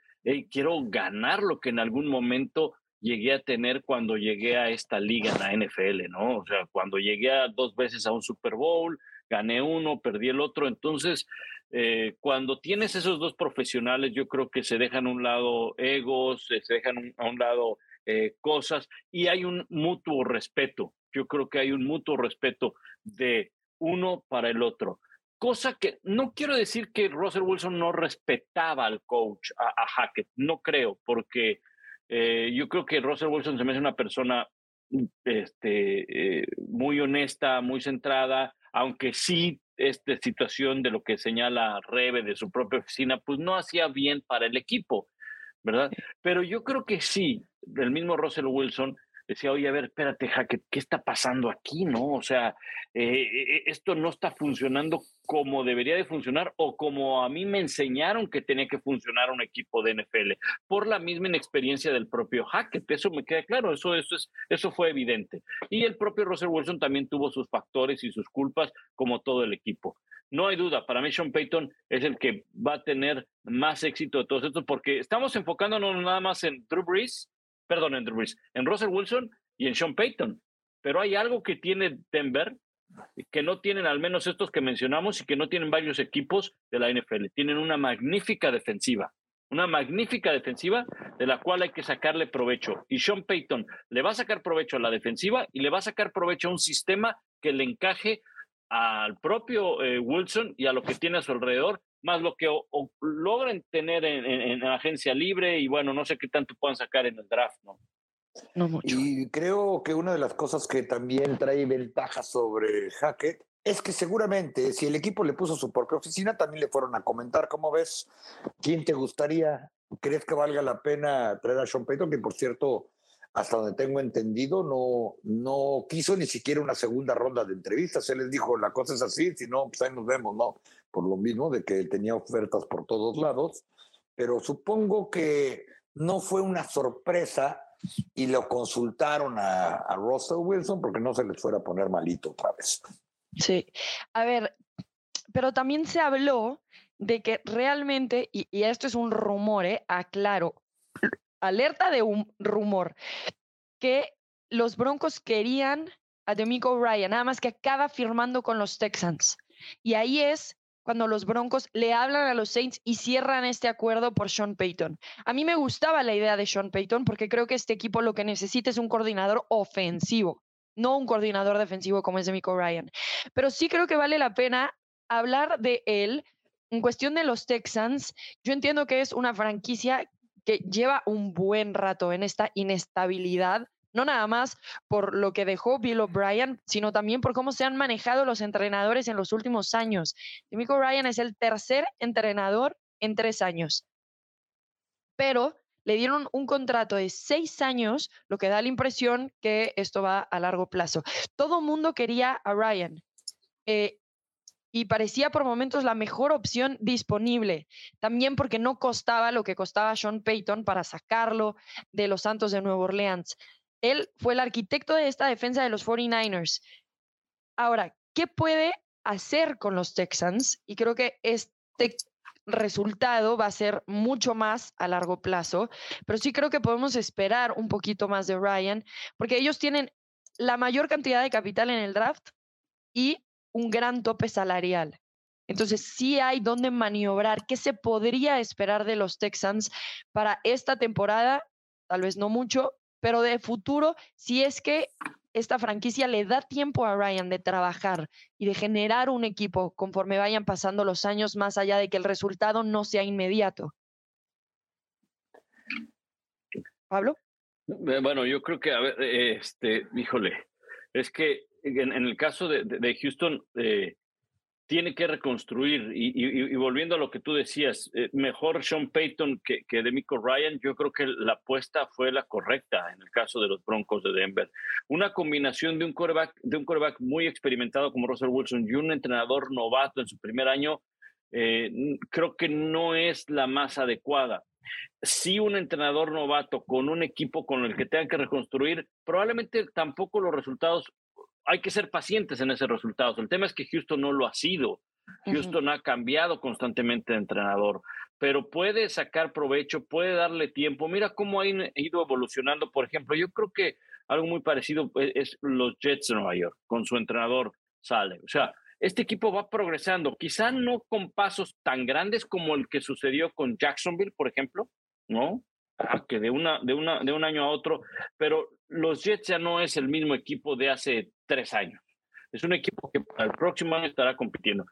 quiero ganar lo que en algún momento llegué a tener cuando llegué a esta liga en la NFL, ¿no? O sea, cuando llegué a dos veces a un Super Bowl, gané uno, perdí el otro. Entonces, eh, cuando tienes esos dos profesionales, yo creo que se dejan a un lado egos, se dejan a un lado eh, cosas y hay un mutuo respeto. Yo creo que hay un mutuo respeto de uno para el otro. Cosa que no quiero decir que Russell Wilson no respetaba al coach, a, Hackett, no creo, porque eh, yo creo que Russell Wilson se me hace una persona este, muy honesta, muy centrada, aunque sí esta situación de lo que señala Rebe de su propia oficina, pues no hacía bien para el equipo, ¿verdad? Pero yo creo que sí, el mismo Russell Wilson decía, oye, a ver, espérate, Hackett, ¿qué está pasando aquí, no? O sea, eh, eh, esto no está funcionando como debería de funcionar o como a mí me enseñaron que tenía que funcionar un equipo de NFL, por la misma inexperiencia del propio Hackett. Eso me queda claro, eso, eso, es, eso fue evidente. Y el propio Russell Wilson también tuvo sus factores y sus culpas, como todo el equipo. No hay duda, para mí Sean Payton es el que va a tener más éxito de todos estos, porque estamos enfocándonos nada más en Drew Brees, perdón, en Drew Brees, en Russell Wilson y en Sean Payton. Pero hay algo que tiene Denver que no tienen al menos estos que mencionamos y que no tienen varios equipos de la NFL. Tienen una magnífica defensiva, una magnífica defensiva de la cual hay que sacarle provecho. Y Sean Payton le va a sacar provecho a la defensiva y le va a sacar provecho a un sistema que le encaje al propio eh, Wilson y a lo que tiene a su alrededor, más lo que logren tener en, en, agencia libre y bueno, no sé qué tanto puedan sacar en el draft, ¿no? No mucho. Y creo que una de las cosas que también trae ventaja sobre Hackett es que seguramente si el equipo le puso su propia oficina, también le fueron a comentar, ¿cómo ves? ¿Quién te gustaría? ¿Crees que valga la pena traer a Sean Payton? Que por cierto, hasta donde tengo entendido, no, no quiso ni siquiera una segunda ronda de entrevistas. Se les dijo, la cosa es así, si no, pues ahí nos vemos, ¿no? Por lo mismo de que tenía ofertas por todos lados. Pero supongo que no fue una sorpresa y lo consultaron a, Russell Wilson porque no se les fuera a poner malito otra vez. Sí, a ver, pero también se habló de que realmente, y, esto es un rumor, ¿eh? aclaro, alerta de un rumor, que los Broncos querían a Demico Ryan, nada más que acaba firmando con los Texans. Y ahí es cuando los Broncos le hablan a los Saints y cierran este acuerdo por Sean Payton. A mí me gustaba la idea de Sean Payton porque creo que este equipo lo que necesita es un coordinador ofensivo, no un coordinador defensivo como es de Mico Ryan. Pero sí creo que vale la pena hablar de él en cuestión de los Texans. Yo entiendo que es una franquicia que lleva un buen rato en esta inestabilidad no nada más por lo que dejó Bill O'Brien, sino también por cómo se han manejado los entrenadores en los últimos años. Mick O'Brien es el tercer entrenador en tres años, pero le dieron un contrato de seis años, lo que da la impresión que esto va a largo plazo. Todo mundo quería a Ryan. Eh, y parecía por momentos la mejor opción disponible, también porque no costaba lo que costaba Sean Payton para sacarlo de los Santos de Nueva Orleans. Él fue el arquitecto de esta defensa de los 49ers. Ahora, ¿qué puede hacer con los Texans? Y creo que este resultado va a ser mucho más a largo plazo, pero sí creo que podemos esperar un poquito más de Ryan, porque ellos tienen la mayor cantidad de capital en el draft y un gran tope salarial. Entonces, sí hay donde maniobrar. ¿Qué se podría esperar de los Texans para esta temporada? Tal vez no mucho, pero de futuro, si es que esta franquicia le da tiempo a Ryan de trabajar y de generar un equipo conforme vayan pasando los años, más allá de que el resultado no sea inmediato. Pablo. Eh, bueno, yo creo que, a ver, este, híjole, es que en, el caso de, Houston, eh, tiene que reconstruir. Y, volviendo a lo que tú decías, eh, mejor Sean Payton que, que Demico Ryan, yo creo que la apuesta fue la correcta en el caso de los Broncos de Denver. Una combinación de un quarterback, de un quarterback muy experimentado como Russell Wilson y un entrenador novato en su primer año, eh, creo que no es la más adecuada. Si un entrenador novato con un equipo con el que tengan que reconstruir, probablemente tampoco los resultados hay que ser pacientes en ese resultado. El tema es que Houston no lo ha sido. Houston ha cambiado constantemente de entrenador, pero puede sacar provecho, puede darle tiempo. Mira cómo ha ido evolucionando. Por ejemplo, yo creo que algo muy parecido e-, es los Jets de Nueva York, con su entrenador Sale. O sea, este equipo va progresando, quizá no con pasos tan grandes como el que sucedió con Jacksonville, por ejemplo, ¿no? Que de, una, de, una, de un año a otro, pero los Jets ya no es el mismo equipo de hace tres años. Es un equipo que para el próximo año estará compitiendo.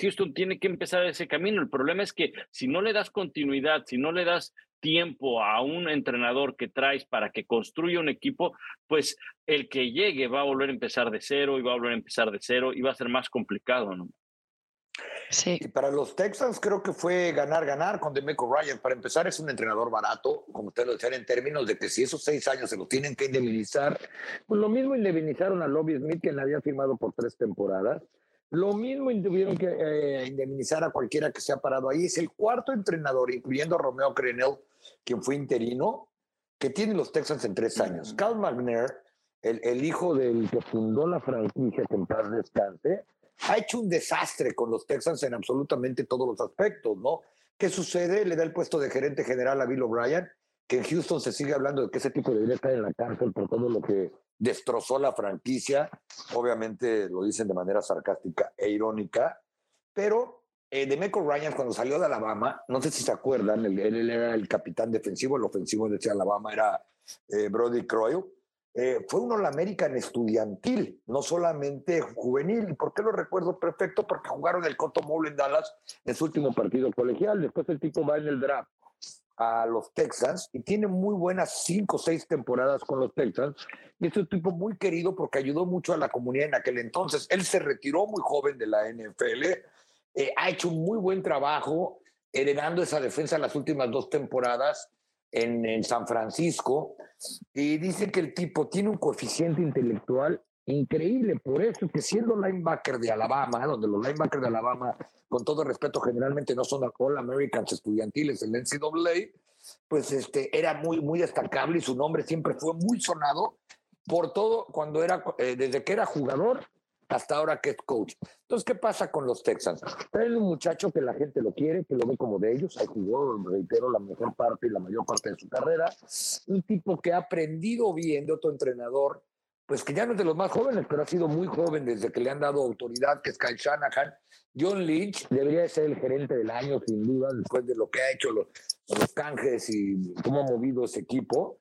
Houston tiene que empezar ese camino. El problema es que si no le das continuidad, si no le das tiempo a un entrenador que traes para que construya un equipo, pues el que llegue va a volver a empezar de cero y va a volver a empezar de cero y va a ser más complicado. Sí. Y para los Texans creo que fue ganar, ganar con Demeco Ryan. Para empezar, es un entrenador barato, como ustedes lo decían, en términos de que si esos seis años se los tienen que indemnizar, pues lo mismo indemnizaron a Lobby Smith, quien había firmado por tres temporadas. Lo mismo tuvieron que eh, indemnizar a cualquiera que se ha parado ahí. Es el cuarto entrenador, incluyendo a Romeo Crenel, quien fue interino, que tiene los Texans en tres años. Cal McNair, el, el hijo del que fundó la franquicia, que en paz descanse, ha hecho un desastre con los Texans en absolutamente todos los aspectos, ¿no? ¿Qué sucede? Le da el puesto de gerente general a Bill O'Brien, que en Houston se sigue hablando de que ese tipo debería estar en la cárcel por todo lo que destrozó la franquicia. Obviamente lo dicen de manera sarcástica e irónica, pero eh, de Meco Ryan cuando salió de Alabama, no sé si se acuerdan, él, él era el capitán defensivo, el ofensivo de Alabama era eh, Brody Croyle eh, fue un All-American estudiantil, no solamente juvenil. ¿Y por qué lo recuerdo perfecto? Porque jugaron el Cotton Bowl en Dallas en su último partido colegial. Después el tipo va en el draft a los Texans y tiene muy buenas cinco o seis temporadas con los Texans. Y es un tipo muy querido porque ayudó mucho a la comunidad en aquel entonces. Él se retiró muy joven de la NFL, eh, ha hecho un muy buen trabajo heredando esa defensa en las últimas dos temporadas en, San Francisco y dice que el tipo tiene un coeficiente intelectual increíble, por eso que siendo linebacker de Alabama, donde los linebackers de Alabama, con todo respeto, generalmente no son All Americans estudiantiles en NCAA, pues este, era muy, muy destacable y su nombre siempre fue muy sonado por todo cuando era, eh, desde que era jugador hasta ahora que es coach. Entonces, ¿qué pasa con los Texans? Traen un muchacho que la gente lo quiere, que lo ve como de ellos, ahí jugó, reitero, la mejor parte y la mayor parte de su carrera. Un tipo que ha aprendido bien de otro entrenador, pues que ya no es de los más jóvenes, pero ha sido muy joven desde que le han dado autoridad, que es Kyle Shanahan. John Lynch debería ser el gerente del año, sin duda, después de lo que ha hecho los, los canjes y cómo ha movido ese equipo.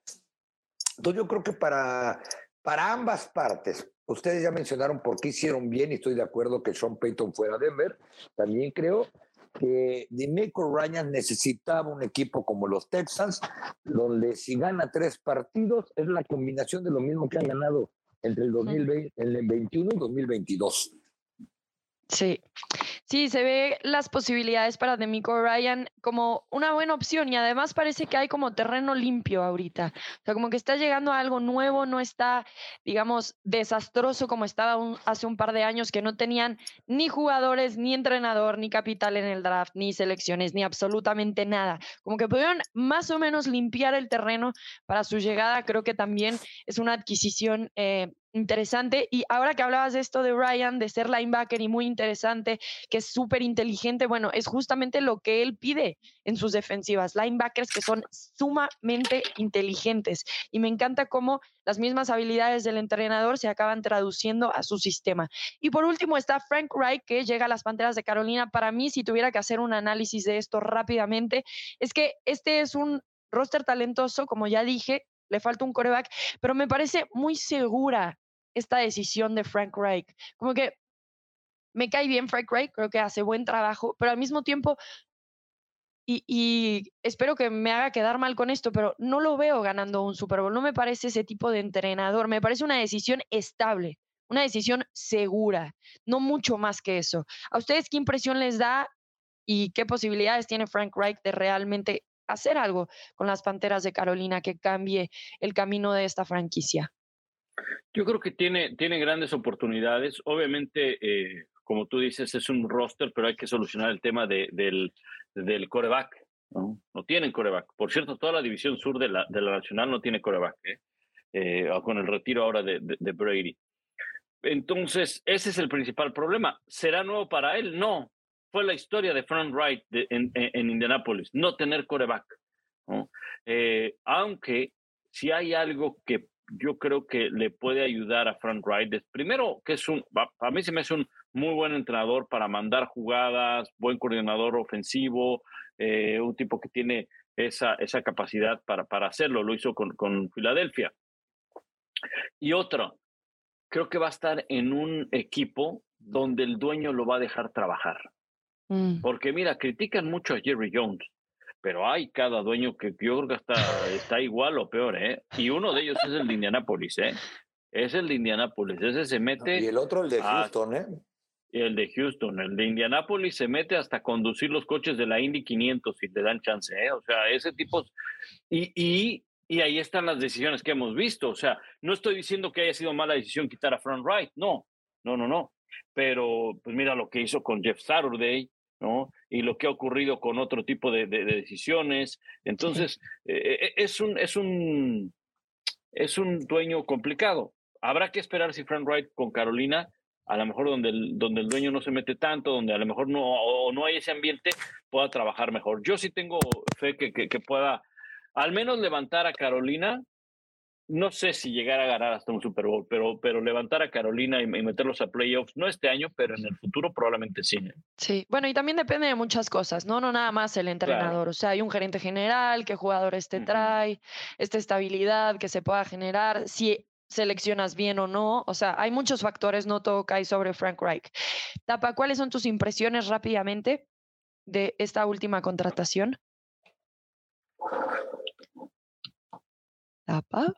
Entonces yo creo que para, para ambas partes, Ustedes ya mencionaron por qué hicieron bien y estoy de acuerdo que Sean Payton fuera a Denver. También creo que Dimeco Ryan necesitaba un equipo como los Texans, donde si gana tres partidos es la combinación de lo mismo que han ganado entre el 2020, el 2021 y 2022. Sí, Sí, se ve las posibilidades para Demico Ryan como una buena opción y además parece que hay como terreno limpio ahorita. O sea, como que está llegando a algo nuevo, no está, digamos, desastroso como estaba hace un par de años que no tenían ni jugadores, ni entrenador, ni capital en el draft, ni selecciones, ni absolutamente nada. Como que pudieron más o menos limpiar el terreno para su llegada. Creo que también es una adquisición eh, interesante. Y ahora que hablabas de esto de Ryan, de ser linebacker y muy interesante, que es súper inteligente, bueno, es justamente lo que él pide en sus defensivas, linebackers que son sumamente inteligentes. Y me encanta cómo las mismas habilidades del entrenador se acaban traduciendo a su sistema. Y por último está Frank Wright, que llega a las Panteras de Carolina. Para mí, si tuviera que hacer un análisis de esto rápidamente, es que este es un roster talentoso, como ya dije, le falta un coreback, pero me parece muy segura esta decisión de Frank Reich. Como que me cae bien Frank Reich, creo que hace buen trabajo, pero al mismo tiempo, y, y, espero que me haga quedar mal con esto, pero no lo veo ganando un Super Bowl, no me parece ese tipo de entrenador, me parece una decisión estable, una decisión segura, no mucho más que eso. ¿A ustedes qué impresión les da y qué posibilidades tiene Frank Reich de realmente hacer algo con las Panteras de Carolina que cambie el camino de esta franquicia? Yo creo que tiene, tiene grandes oportunidades. Obviamente, eh, como tú dices, es un roster, pero hay que solucionar el tema de, del, del coreback. ¿no? no tienen coreback. Por cierto, toda la división sur de la, de la Nacional no tiene coreback, ¿eh? Eh, con el retiro ahora de, de, Brady. Entonces, ese es el principal problema. ¿Será nuevo para él? No. Fue la historia de Frank Wright en, en, no tener coreback. ¿no? aunque si hay algo que yo creo que le puede ayudar a Frank Wright. Primero, que es un, para mí se me hace un muy buen entrenador para mandar jugadas, buen coordinador ofensivo, eh, un tipo que tiene esa, esa capacidad para, para hacerlo, lo hizo con, con Filadelfia. Y otro, creo que va a estar en un equipo donde el dueño lo va a dejar trabajar. Mm. Porque mira, critican mucho a Jerry Jones, pero hay cada dueño que yo creo que está, está igual o peor, ¿eh? Y uno de ellos es el de Indianápolis, ¿eh? Es el de Indianápolis, ese se mete. Y el otro el de Houston, ¿eh? el de Houston. El de Indianapolis se mete hasta conducir los coches de la Indy 500 si te dan chance. ¿eh? O sea, ese tipo. Y, y, y, ahí están las decisiones que hemos visto. O sea, no estoy diciendo que haya sido mala decisión quitar a Front Wright. No, no, no, no. Pero pues mira lo que hizo con Jeff Saturday. ¿No? Y lo que ha ocurrido con otro tipo de, de, decisiones. Entonces, eh, eh, es, un, es, un, es un dueño complicado. Habrá que esperar si Frank Wright con Carolina a lo mejor donde el, donde el dueño no se mete tanto, donde a lo mejor no, o no hay ese ambiente, pueda trabajar mejor. Yo sí tengo fe que, que, pueda al menos levantar a Carolina. No sé si llegar a ganar hasta un Super Bowl, pero, pero levantar a Carolina y, meterlos a playoffs, no este año, pero en el futuro probablemente sí. ¿eh? Sí, bueno, y también depende de muchas cosas, ¿no? No nada más el entrenador. O sea, hay un gerente general, qué jugadores te trae, esta estabilidad que se pueda generar. Si seleccionas bien o no. O sea, hay muchos factores, no todo cae sobre Frank Reich. Tapa, ¿cuáles son tus impresiones rápidamente de esta última contratación? Tapa.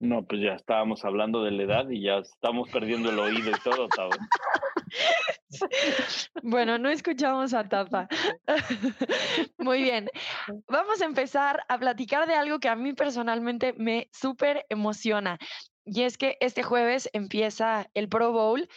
No, pues ya estábamos hablando de la edad y ya estamos perdiendo el oído y todo, Bueno, no escuchamos a Tapa. Muy bien. Vamos a empezar a platicar de algo que a mí personalmente me súper emociona. Y es que este jueves empieza el Pro Bowl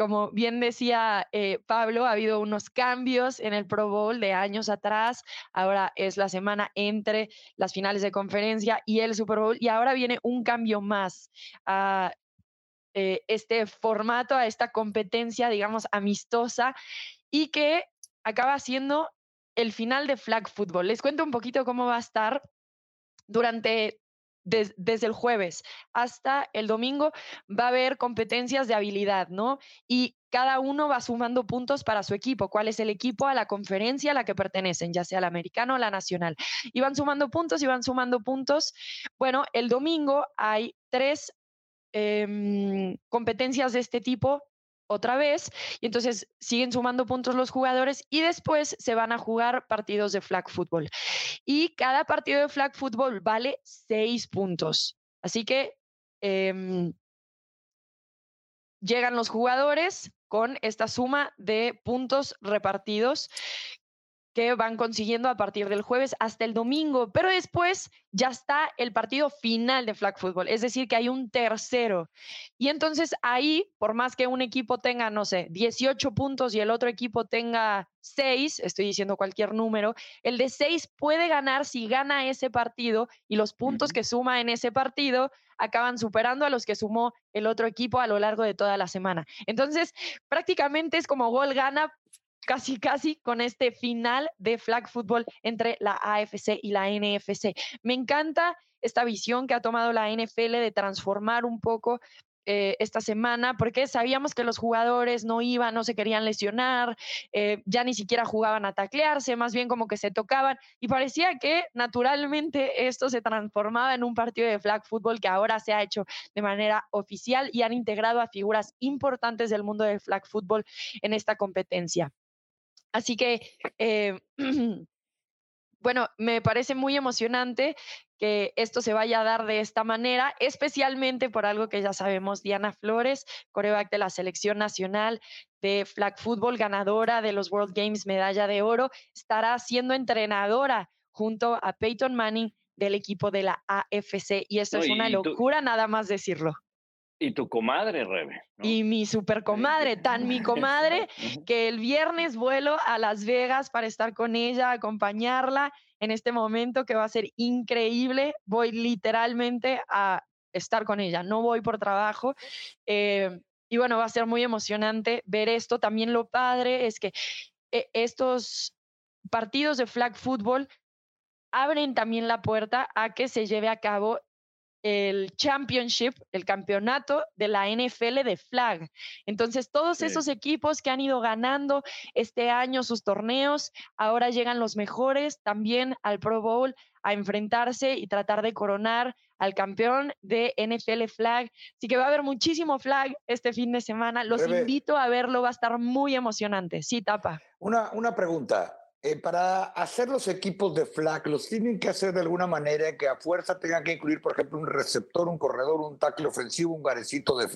como bien decía eh, Pablo, ha habido unos cambios en el Pro Bowl de años atrás. Ahora es la semana entre las finales de conferencia y el Super Bowl. Y ahora viene un cambio más a eh, este formato, a esta competencia, digamos, amistosa y que acaba siendo el final de flag football. Les cuento un poquito cómo va a estar durante desde el jueves hasta el domingo va a haber competencias de habilidad, ¿no? Y cada uno va sumando puntos para su equipo. ¿Cuál es el equipo a la conferencia a la que pertenecen, ya sea la americana o la nacional? Y van sumando puntos y van sumando puntos. Bueno, el domingo hay tres em, competencias de este tipo otra vez y entonces siguen sumando puntos los jugadores y después se van a jugar partidos de flag football. Y cada partido de flag football vale seis puntos. Así que em, llegan los jugadores con esta suma de puntos repartidos que van consiguiendo a partir del jueves hasta el domingo, pero después ya está el partido final de flag football, es decir, que hay un tercero. Y entonces ahí, por más que un equipo tenga, no sé, 18 puntos y el otro equipo tenga 6, estoy diciendo cualquier número, el de 6 puede ganar si gana ese partido y los puntos que suma en ese partido acaban superando a los que sumó el otro equipo a lo largo de toda la semana. Entonces, prácticamente es como gol gana casi, casi con este final de flag football entre la AFC y la NFC. Me encanta esta visión que ha tomado la NFL de transformar un poco eh, esta semana, porque sabíamos que los jugadores no iban, no se querían lesionar, eh, ya ni siquiera jugaban a taclearse, más bien como que se tocaban, y parecía que naturalmente esto se transformaba en un partido de flag football que ahora se ha hecho de manera oficial y han integrado a figuras importantes del mundo del flag football en esta competencia. Así que, eh, bueno, me parece muy emocionante que esto se vaya a dar de esta manera, especialmente por algo que ya sabemos, Diana Flores, coreback de la selección nacional de flag football, ganadora de los World Games, medalla de oro, estará siendo entrenadora junto a Peyton Manning del equipo de la AFC. Y esto es una locura nada más decirlo. Y tu comadre, Rebe. Y mi super comadre, tan mi comadre, que el viernes vuelo a Las Vegas para estar con ella, acompañarla en este momento que va a ser increíble. Voy literalmente a estar con ella, no voy por trabajo. Eh, y bueno, va a ser muy emocionante ver esto. También lo padre es que eh, estos partidos de flag football abren también la puerta a que se lleve a cabo el championship, el campeonato de la NFL de flag. Entonces, todos esos equipos que han ido ganando este año sus torneos, ahora llegan los mejores también al Pro Bowl a enfrentarse y tratar de coronar al campeón de NFL Flag. Así que va a haber muchísimo flag este fin de semana. Los invito a verlo, va a estar muy emocionante. Sí, tapa. Una, una pregunta. Eh, para hacer los equipos de flag, los tienen que hacer de alguna manera que a fuerza tengan que incluir, por ejemplo, un receptor, un corredor, un tackle ofensivo, un garecito de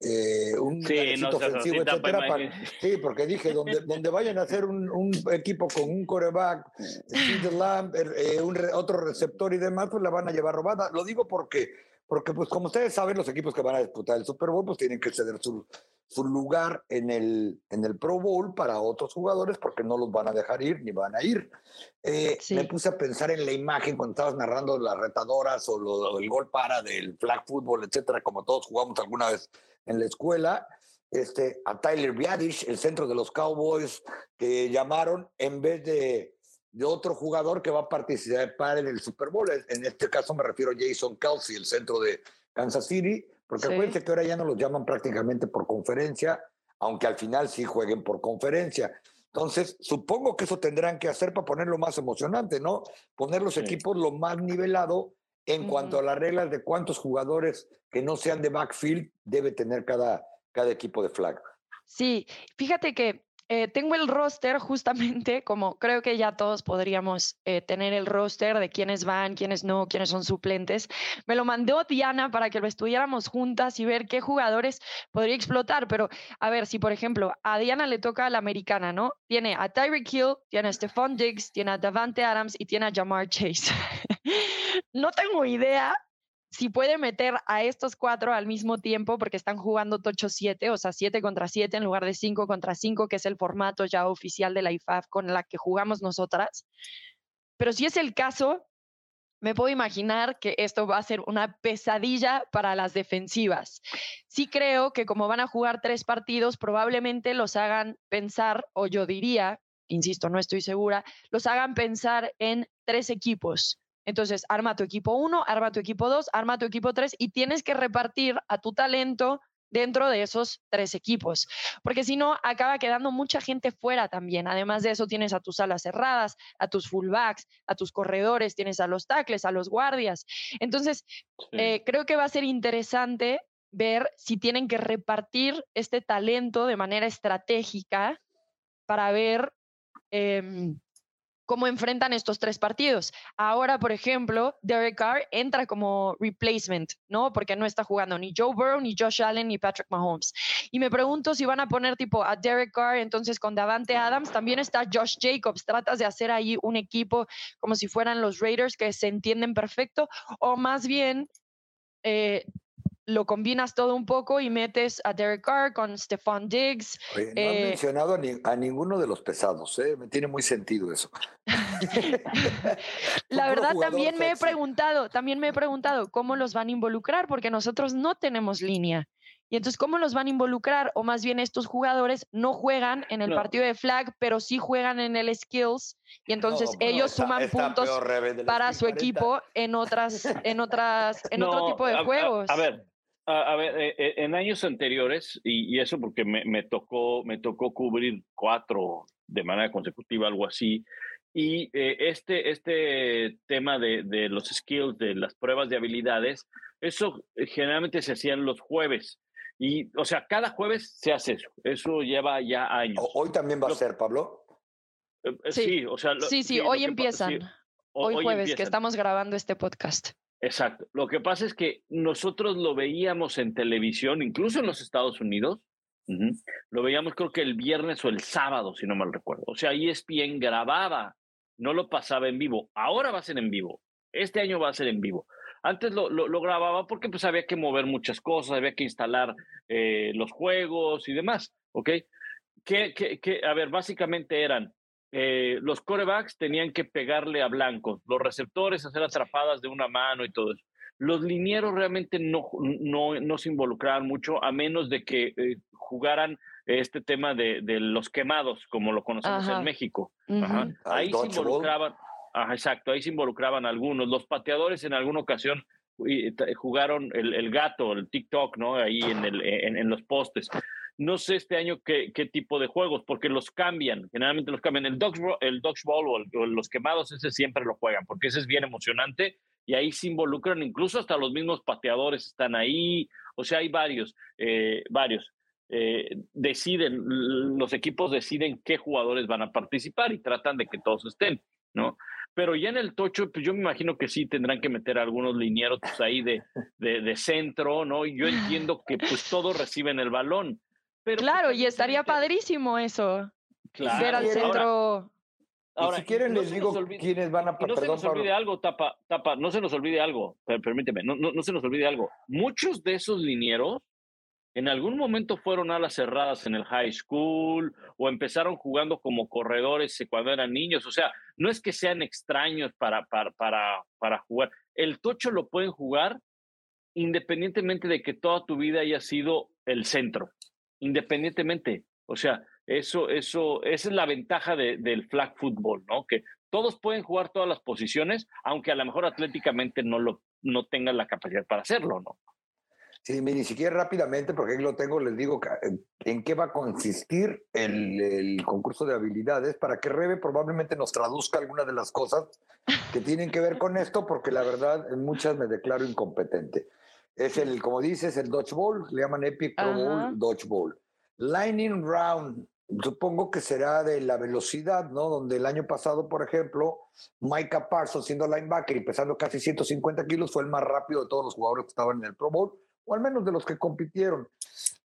eh, un garecito ofensivo, etcétera. sí, porque dije, donde, donde vayan a hacer un, un equipo con un coreback, eh, un, otro receptor y demás, pues la van a llevar robada. Lo digo porque, porque pues como ustedes saben, los equipos que van a disputar el Super Bowl, pues tienen que ceder su, su lugar en el, en el Pro Bowl para otros jugadores porque no los van a dejar ir ni van a ir. Eh, me puse a pensar en la imagen cuando estabas narrando las retadoras o el gol para del flag football, etcétera, como todos jugamos alguna vez en la escuela. Este, a Tyler Biadish, el centro de los Cowboys, que llamaron en vez de, de otro jugador que va a participar en el Super Bowl. En este caso me refiero a Jason Kelsey, el centro de Kansas City porque acuérdense que ahora ya no los llaman prácticamente por conferencia, aunque al final sí jueguen por conferencia. Entonces, supongo que eso tendrán que hacer para ponerlo más emocionante, ¿no? Poner los equipos lo más nivelado en cuanto a las reglas de cuántos jugadores que no sean de backfield debe tener cada, cada equipo de flag. Sí, fíjate que eh, tengo el roster justamente, como creo que ya todos podríamos eh, tener el roster de quiénes van, quiénes no, quiénes son suplentes. Me lo mandó Diana para que lo estudiáramos juntas y ver qué jugadores podría explotar. Pero a ver, si por ejemplo a Diana le toca a la americana, ¿no? Tiene a Tyreek Hill, tiene a Stephon Diggs, tiene a Davante Adams y tiene a Jamar Chase. no tengo idea si puede meter a estos cuatro al mismo tiempo, porque están jugando tocho 7, o sea, 7 contra 7 en lugar de 5 contra 5, que es el formato ya oficial de la IFAF con la que jugamos nosotras. Pero si es el caso, me puedo imaginar que esto va a ser una pesadilla para las defensivas. Sí creo que como van a jugar tres partidos, probablemente los hagan pensar, o yo diría, insisto, no estoy segura, los hagan pensar en tres equipos entonces, arma tu equipo 1, arma tu equipo 2, arma tu equipo 3 y tienes que repartir a tu talento dentro de esos tres equipos, porque si no, acaba quedando mucha gente fuera también. Además de eso, tienes a tus alas cerradas, a tus fullbacks, a tus corredores, tienes a los tackles, a los guardias. Entonces, eh, creo que va a ser interesante ver si tienen que repartir este talento de manera estratégica para ver em, cómo enfrentan estos tres partidos. Ahora, por ejemplo, Derek Carr entra como replacement, ¿no? Porque no está jugando ni Joe Burrow, ni Josh Allen, ni Patrick Mahomes. Y me pregunto si van a poner tipo a Derek Carr, entonces con Davante Adams, también está Josh Jacobs. Tratas de hacer ahí un equipo como si fueran los Raiders que se entienden perfecto, o más bien eh, lo combinas todo un poco y metes a Derek Carr con Stephon Diggs. no he eh mencionado a, ninguno de los pesados, ¿eh? me tiene muy sentido eso. La verdad también me he preguntado, también me he preguntado cómo los van a involucrar, porque nosotros no tenemos línea. Y entonces, ¿cómo los van a involucrar? O más bien estos jugadores no juegan en el partido de flag, pero sí juegan en el skills. Y entonces ellos suman puntos para su equipo en otras, en otras, en otro tipo de juegos. a ver, a, ver, eh, eh, en años anteriores, y, eso porque me, tocó, me tocó cubrir cuatro de manera consecutiva, algo así, y eh, este, este tema de, de, los skills, de las pruebas de habilidades, eso generalmente se hacían los jueves. Y, o sea, cada jueves se hace eso. Eso lleva ya años. Hoy también va a ser, Pablo. Sí, o sea. sí, sí, hoy empiezan. hoy, jueves, que estamos grabando este podcast. Exacto. Lo que pasa es que nosotros lo veíamos en televisión, incluso en los Estados Unidos. Lo veíamos creo que el viernes o el sábado, si no mal recuerdo. O sea, ESPN grababa, no lo pasaba en vivo. Ahora va a ser en vivo. Este año va a ser en vivo. Antes lo, lo, grababa porque pues había que mover muchas cosas, había que instalar eh, los juegos y demás, ¿ok? Que, a ver, básicamente eran eh, los corebacks tenían que pegarle a blancos, los receptores hacer atrapadas de una mano y todo eso. Los linieros realmente no, no, no se involucraban mucho, a menos de que eh, jugaran este tema de, de, los quemados, como lo conocemos en México. Ahí se involucraban, exacto, ahí se involucraban algunos. Los pateadores en alguna ocasión jugaron el, el gato, el TikTok, ¿no? Ahí en, el, en, en los postes. No sé este año qué, qué, tipo de juegos, porque los cambian, generalmente los cambian. El Dodgeball, el Dodgeball o, los quemados, ese siempre lo juegan, porque ese es bien emocionante y ahí se involucran, incluso hasta los mismos pateadores están ahí, o sea, hay varios, eh, varios. eh, deciden, los equipos deciden qué jugadores van a participar y tratan de que todos estén, ¿no? Pero ya en el tocho, pues yo me imagino que sí tendrán que meter algunos linieros pues, ahí de, de, centro, ¿no? Y yo entiendo que pues todos reciben el balón. Pero, claro, y estaría padrísimo eso. Claro. Ver al centro. Ahora, si quieren les digo quiénes van a... no se nos olvide algo, Tapa, Tapa, no se nos olvide algo, permíteme, no, no, no se nos olvide algo. Muchos de esos linieros en algún momento fueron alas cerradas en el high school o empezaron jugando como corredores cuando eran niños. O sea, no es que sean extraños para, para, para, para jugar. El tocho lo pueden jugar independientemente de que toda tu vida haya sido el centro, independientemente. O sea, eso, eso, esa es la ventaja del flag football, ¿no? Que todos pueden jugar todas las posiciones, aunque a lo mejor atléticamente no, lo, no tengan la capacidad para hacerlo, ¿no? Sí, ni siquiera rápidamente, porque ahí lo tengo, les digo eh, en qué va a consistir el, concurso de habilidades para que Rebe probablemente nos traduzca algunas de las cosas que tienen que ver con esto, porque la verdad en muchas me declaro incompetente. Es el, como dices, el Dodgeball, le llaman Epic Pro Bowl, Dodgeball. Lightning Round, supongo que será de la velocidad, ¿no? Donde el año pasado, por ejemplo, Micah Parsons, siendo linebacker y pesando casi 150 kilos, fue el más rápido de todos los jugadores que estaban en el Pro Bowl o al menos de los que compitieron.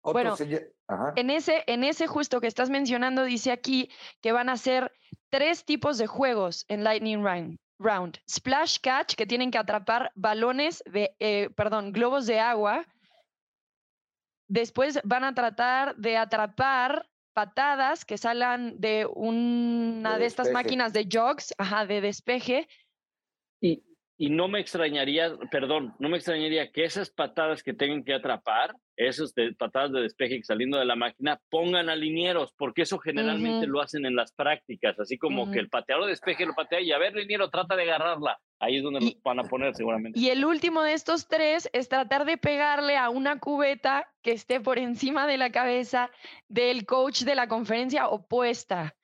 bueno, en ese, en ese justo que estás mencionando, dice aquí que van a ser tres tipos de juegos en Lightning Round. Splash Catch, que tienen que atrapar balones de, eh, perdón, globos de agua. Después van a tratar de atrapar patadas que salgan de una de, estas máquinas de jogs, ajá, de despeje. Y, y no me extrañaría, perdón, no me extrañaría que esas patadas que tengan que atrapar, esas patadas de despeje saliendo de la máquina, pongan a linieros, porque eso generalmente lo hacen en las prácticas, así como que el pateador de despeje lo patea y a ver, liniero, trata de agarrarla. Ahí es donde lo van a poner seguramente. Y el último de estos tres es tratar de pegarle a una cubeta que esté por encima de la cabeza del coach de la conferencia opuesta.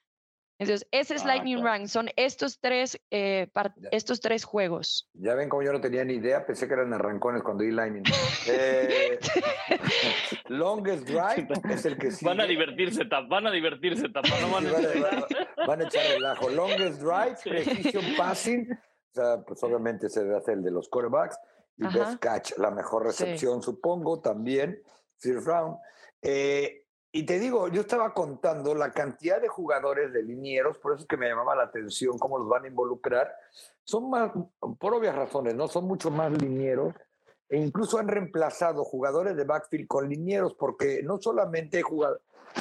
Entonces, ese es ah, Lightning Round, son estos tres, eh, estos tres juegos. Ya ven como yo no tenía ni idea, pensé que eran arrancones cuando di Lightning. Eh, longest Drive es el que Van a divertirse, van a divertirse, tapa, no van, a... van, a echar relajo. Longest Drive, Precision Passing, o sea, pues obviamente se hace el de los quarterbacks, y Best Catch, la mejor recepción, supongo, también, First Round. Eh, y te digo, yo estaba contando la cantidad de jugadores de linieros, por eso es que me llamaba la atención cómo los van a involucrar. Son más, por obvias razones, ¿no? Son mucho más linieros e incluso han reemplazado jugadores de backfield con linieros porque no solamente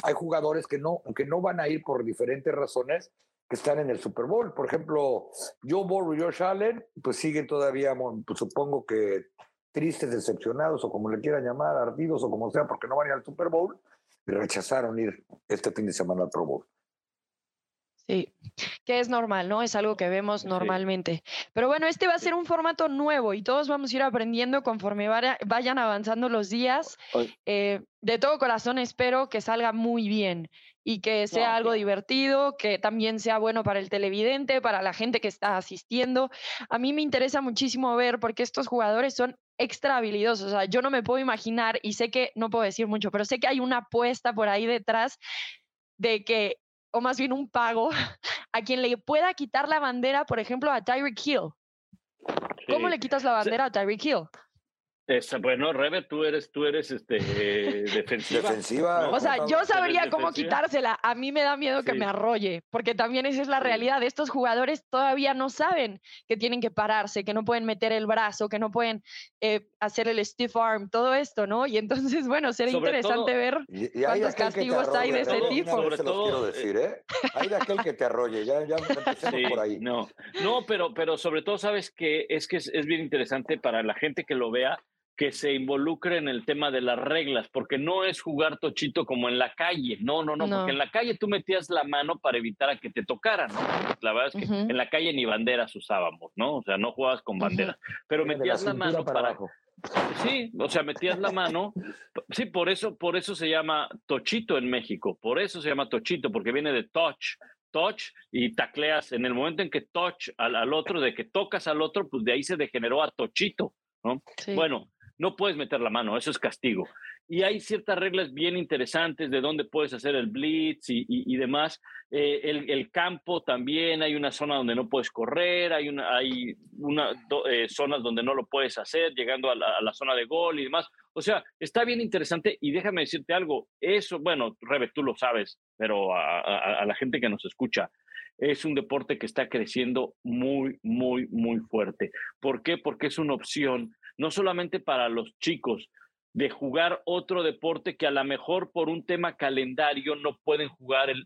hay jugadores que no, que no van a ir por diferentes razones que están en el Super Bowl. Por ejemplo, Joe Burrow y Josh Allen, pues siguen todavía, pues supongo que tristes, decepcionados o como le quieran llamar, ardidos o como sea, porque no van a ir al Super Bowl rechazaron ir este fin de semana al Pro Bowl. Sí, que es normal, ¿no? Es algo que vemos normalmente. Pero bueno, este va a ser un formato nuevo y todos vamos a ir aprendiendo conforme vayan avanzando los días. Eh, de todo corazón espero que salga muy bien y que sea algo divertido, que también sea bueno para el televidente, para la gente que está asistiendo. A mí me interesa muchísimo ver porque estos jugadores son extra habilidosos. O sea, yo no me puedo imaginar y sé que no puedo decir mucho, pero sé que hay una apuesta por ahí detrás de que, o más bien un pago, a quien le pueda quitar la bandera, por ejemplo, a Tyreek Hill. ¿Cómo le quitas la bandera a Tyreek Hill? Bueno, Rebe, tú eres, tú eres este, defensiva. O sea, yo sabría cómo quitársela. A mí me da miedo que me arrolle, porque también esa es la realidad. Estos jugadores todavía no saben que tienen que pararse, que no pueden meter el brazo, que no pueden eh, hacer el stiff arm, todo esto, ¿no? Y entonces, bueno, será interesante ver cuántos castigos hay de ese tipo. Sobre todo, quiero decir, ¿eh? Hay de aquel que te arrolle, ya, ya por ahí. No, no pero, pero sobre todo, sabes que es que es bien interesante para la gente que lo vea que se involucre en el tema de las reglas, porque no es jugar tochito como en la calle, no, no, no, porque en la calle tú metías la mano para evitar a que te tocaran, ¿no? La verdad es que en la calle ni banderas usábamos, ¿no? O sea, no jugabas con banderas, pero metías la, mano para... Sí, o sea, metías la mano. Sí, por eso, por eso se llama tochito en México, por eso se llama tochito, porque viene de touch, touch y tacleas. En el momento en que touch al, al otro, de que tocas al otro, pues de ahí se degeneró a tochito, ¿no? Bueno, no puedes meter la mano, eso es castigo. y hay ciertas reglas bien interesantes de dónde puedes hacer el blitz y, demás. Eh, el, campo también, hay una zona donde no puedes correr, hay, una, hay una, eh, zonas donde no lo puedes hacer, llegando a la, zona de gol y demás. O sea, está bien interesante y déjame decirte algo, eso, bueno, Rebe, tú lo sabes, pero a, a la gente que nos escucha, es un deporte que está creciendo muy, muy, muy fuerte. ¿Por qué? Porque es una opción no solamente para los chicos, de jugar otro deporte que a lo mejor por un tema calendario no pueden jugar el,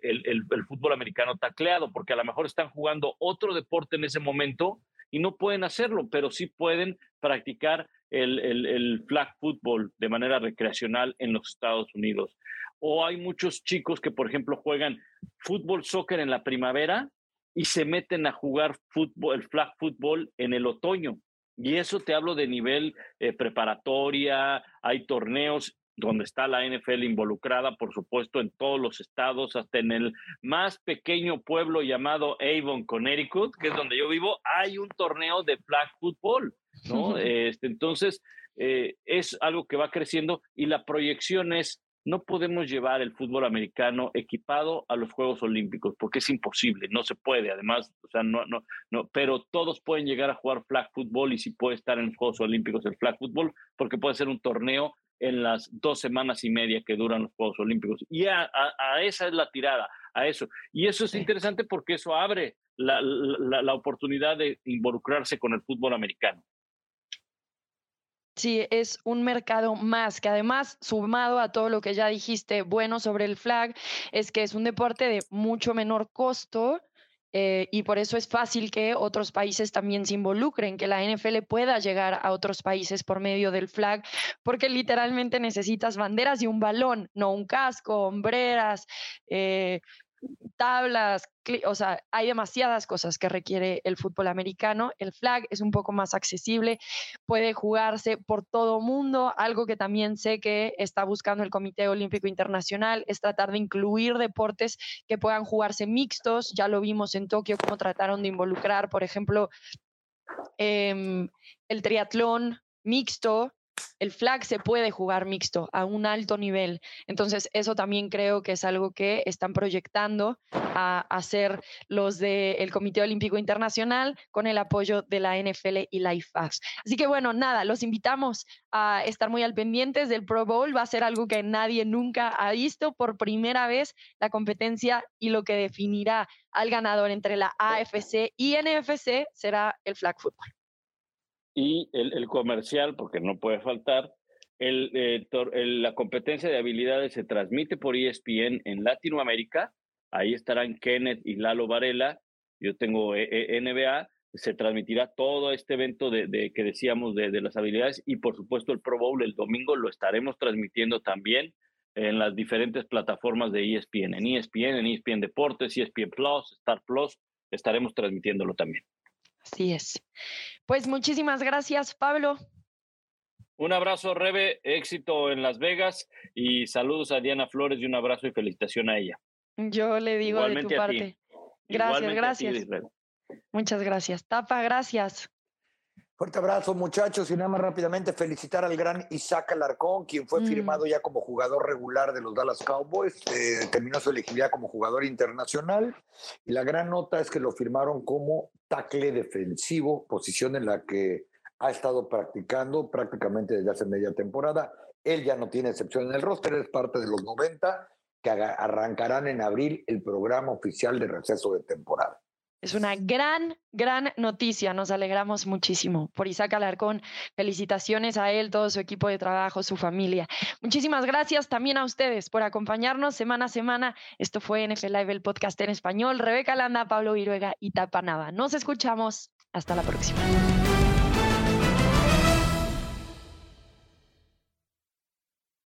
fútbol americano tacleado, porque a lo mejor están jugando otro deporte en ese momento y no pueden hacerlo, pero sí pueden practicar el, el, flag football de manera recreacional en los Estados Unidos. O hay muchos chicos que, por ejemplo, juegan fútbol, soccer en la primavera y se meten a jugar fútbol, el flag football en el otoño. Y eso te hablo de nivel eh, preparatoria, hay torneos donde está la NFL involucrada, por supuesto, en todos los estados, hasta en el más pequeño pueblo llamado Avon, Connecticut, que es donde yo vivo, hay un torneo de flag football, ¿no? este, entonces, eh, es algo que va creciendo y la proyección es no podemos llevar el fútbol americano equipado a los Juegos Olímpicos porque es imposible, no se puede, además, o sea, no, no, no, pero todos pueden llegar a jugar flag football y si puede estar en los Juegos Olímpicos el flag football porque puede ser un torneo en las dos semanas y media que duran los Juegos Olímpicos. Y a, esa es la tirada, a eso. Y eso es interesante porque eso abre la oportunidad de involucrarse con el fútbol americano. Sí, es un mercado más, que además, sumado a todo lo que ya dijiste, bueno sobre el flag, es que es un deporte de mucho menor costo. Eh, y por eso es fácil que otros países también se involucren, que la NFL pueda llegar a otros países por medio del flag, porque literalmente necesitas banderas y un balón, no un casco, hombreras, eh, tablas, o sea, hay demasiadas cosas que requiere el fútbol americano. El flag es un poco más accesible, puede jugarse por todo mundo. Algo que también sé que está buscando el Comité Olímpico Internacional es tratar de incluir deportes que puedan jugarse mixtos. Ya lo vimos en Tokio, cómo trataron de involucrar, por ejemplo, em, el triatlón mixto el flag se puede jugar mixto a un alto nivel. Entonces, eso también creo que es algo que están proyectando a hacer los del Comité Olímpico Internacional con el apoyo de la NFL y la IFAS. Así que bueno, nada, los invitamos a estar muy al pendientes del Pro Bowl. Va a ser algo que nadie nunca ha visto por primera vez la competencia y lo que definirá al ganador entre la AFC y NFC será el flag football y el, comercial, porque no puede faltar. Eh, el, la competencia de habilidades se transmite por ESPN en Latinoamérica. Ahí estarán Kenneth y Lalo Varela. Yo tengo eh, eh, NBA. Se transmitirá todo este evento de, que decíamos de, de, las habilidades y por supuesto el Pro Bowl el domingo lo estaremos transmitiendo también en las diferentes plataformas de ESPN, en ESPN, en ESPN Deportes, ESPN Plus, Star Plus, estaremos transmitiéndolo también. Así es. Pues muchísimas gracias, Pablo. Un abrazo, Rebe, éxito en Las Vegas y saludos a Diana Flores y un abrazo y felicitación a ella. Yo le digo de tu parte. Gracias, gracias. Muchas gracias. Tapa, gracias. Fuerte abrazo, muchachos. Y nada más rápidamente felicitar al gran Isaac Alarcón, quien fue mm. firmado ya como jugador regular de los Dallas Cowboys. Eh, terminó su elegibilidad como jugador internacional. Y la gran nota es que lo firmaron como tackle defensivo, posición en la que ha estado practicando prácticamente desde hace media temporada. Él ya no tiene excepción en el roster, es parte de los 90 que arrancarán en abril el programa oficial de receso de temporada. Es una gran, gran noticia. Nos alegramos muchísimo por Isaac Alarcón. Felicitaciones a él, todo su equipo de trabajo, su familia. Muchísimas gracias también a ustedes por acompañarnos semana a semana. Esto fue NFL Live, el podcast en español. Rebeca Landa, Pablo Viruega y Tapanava. Nos escuchamos. Hasta la próxima.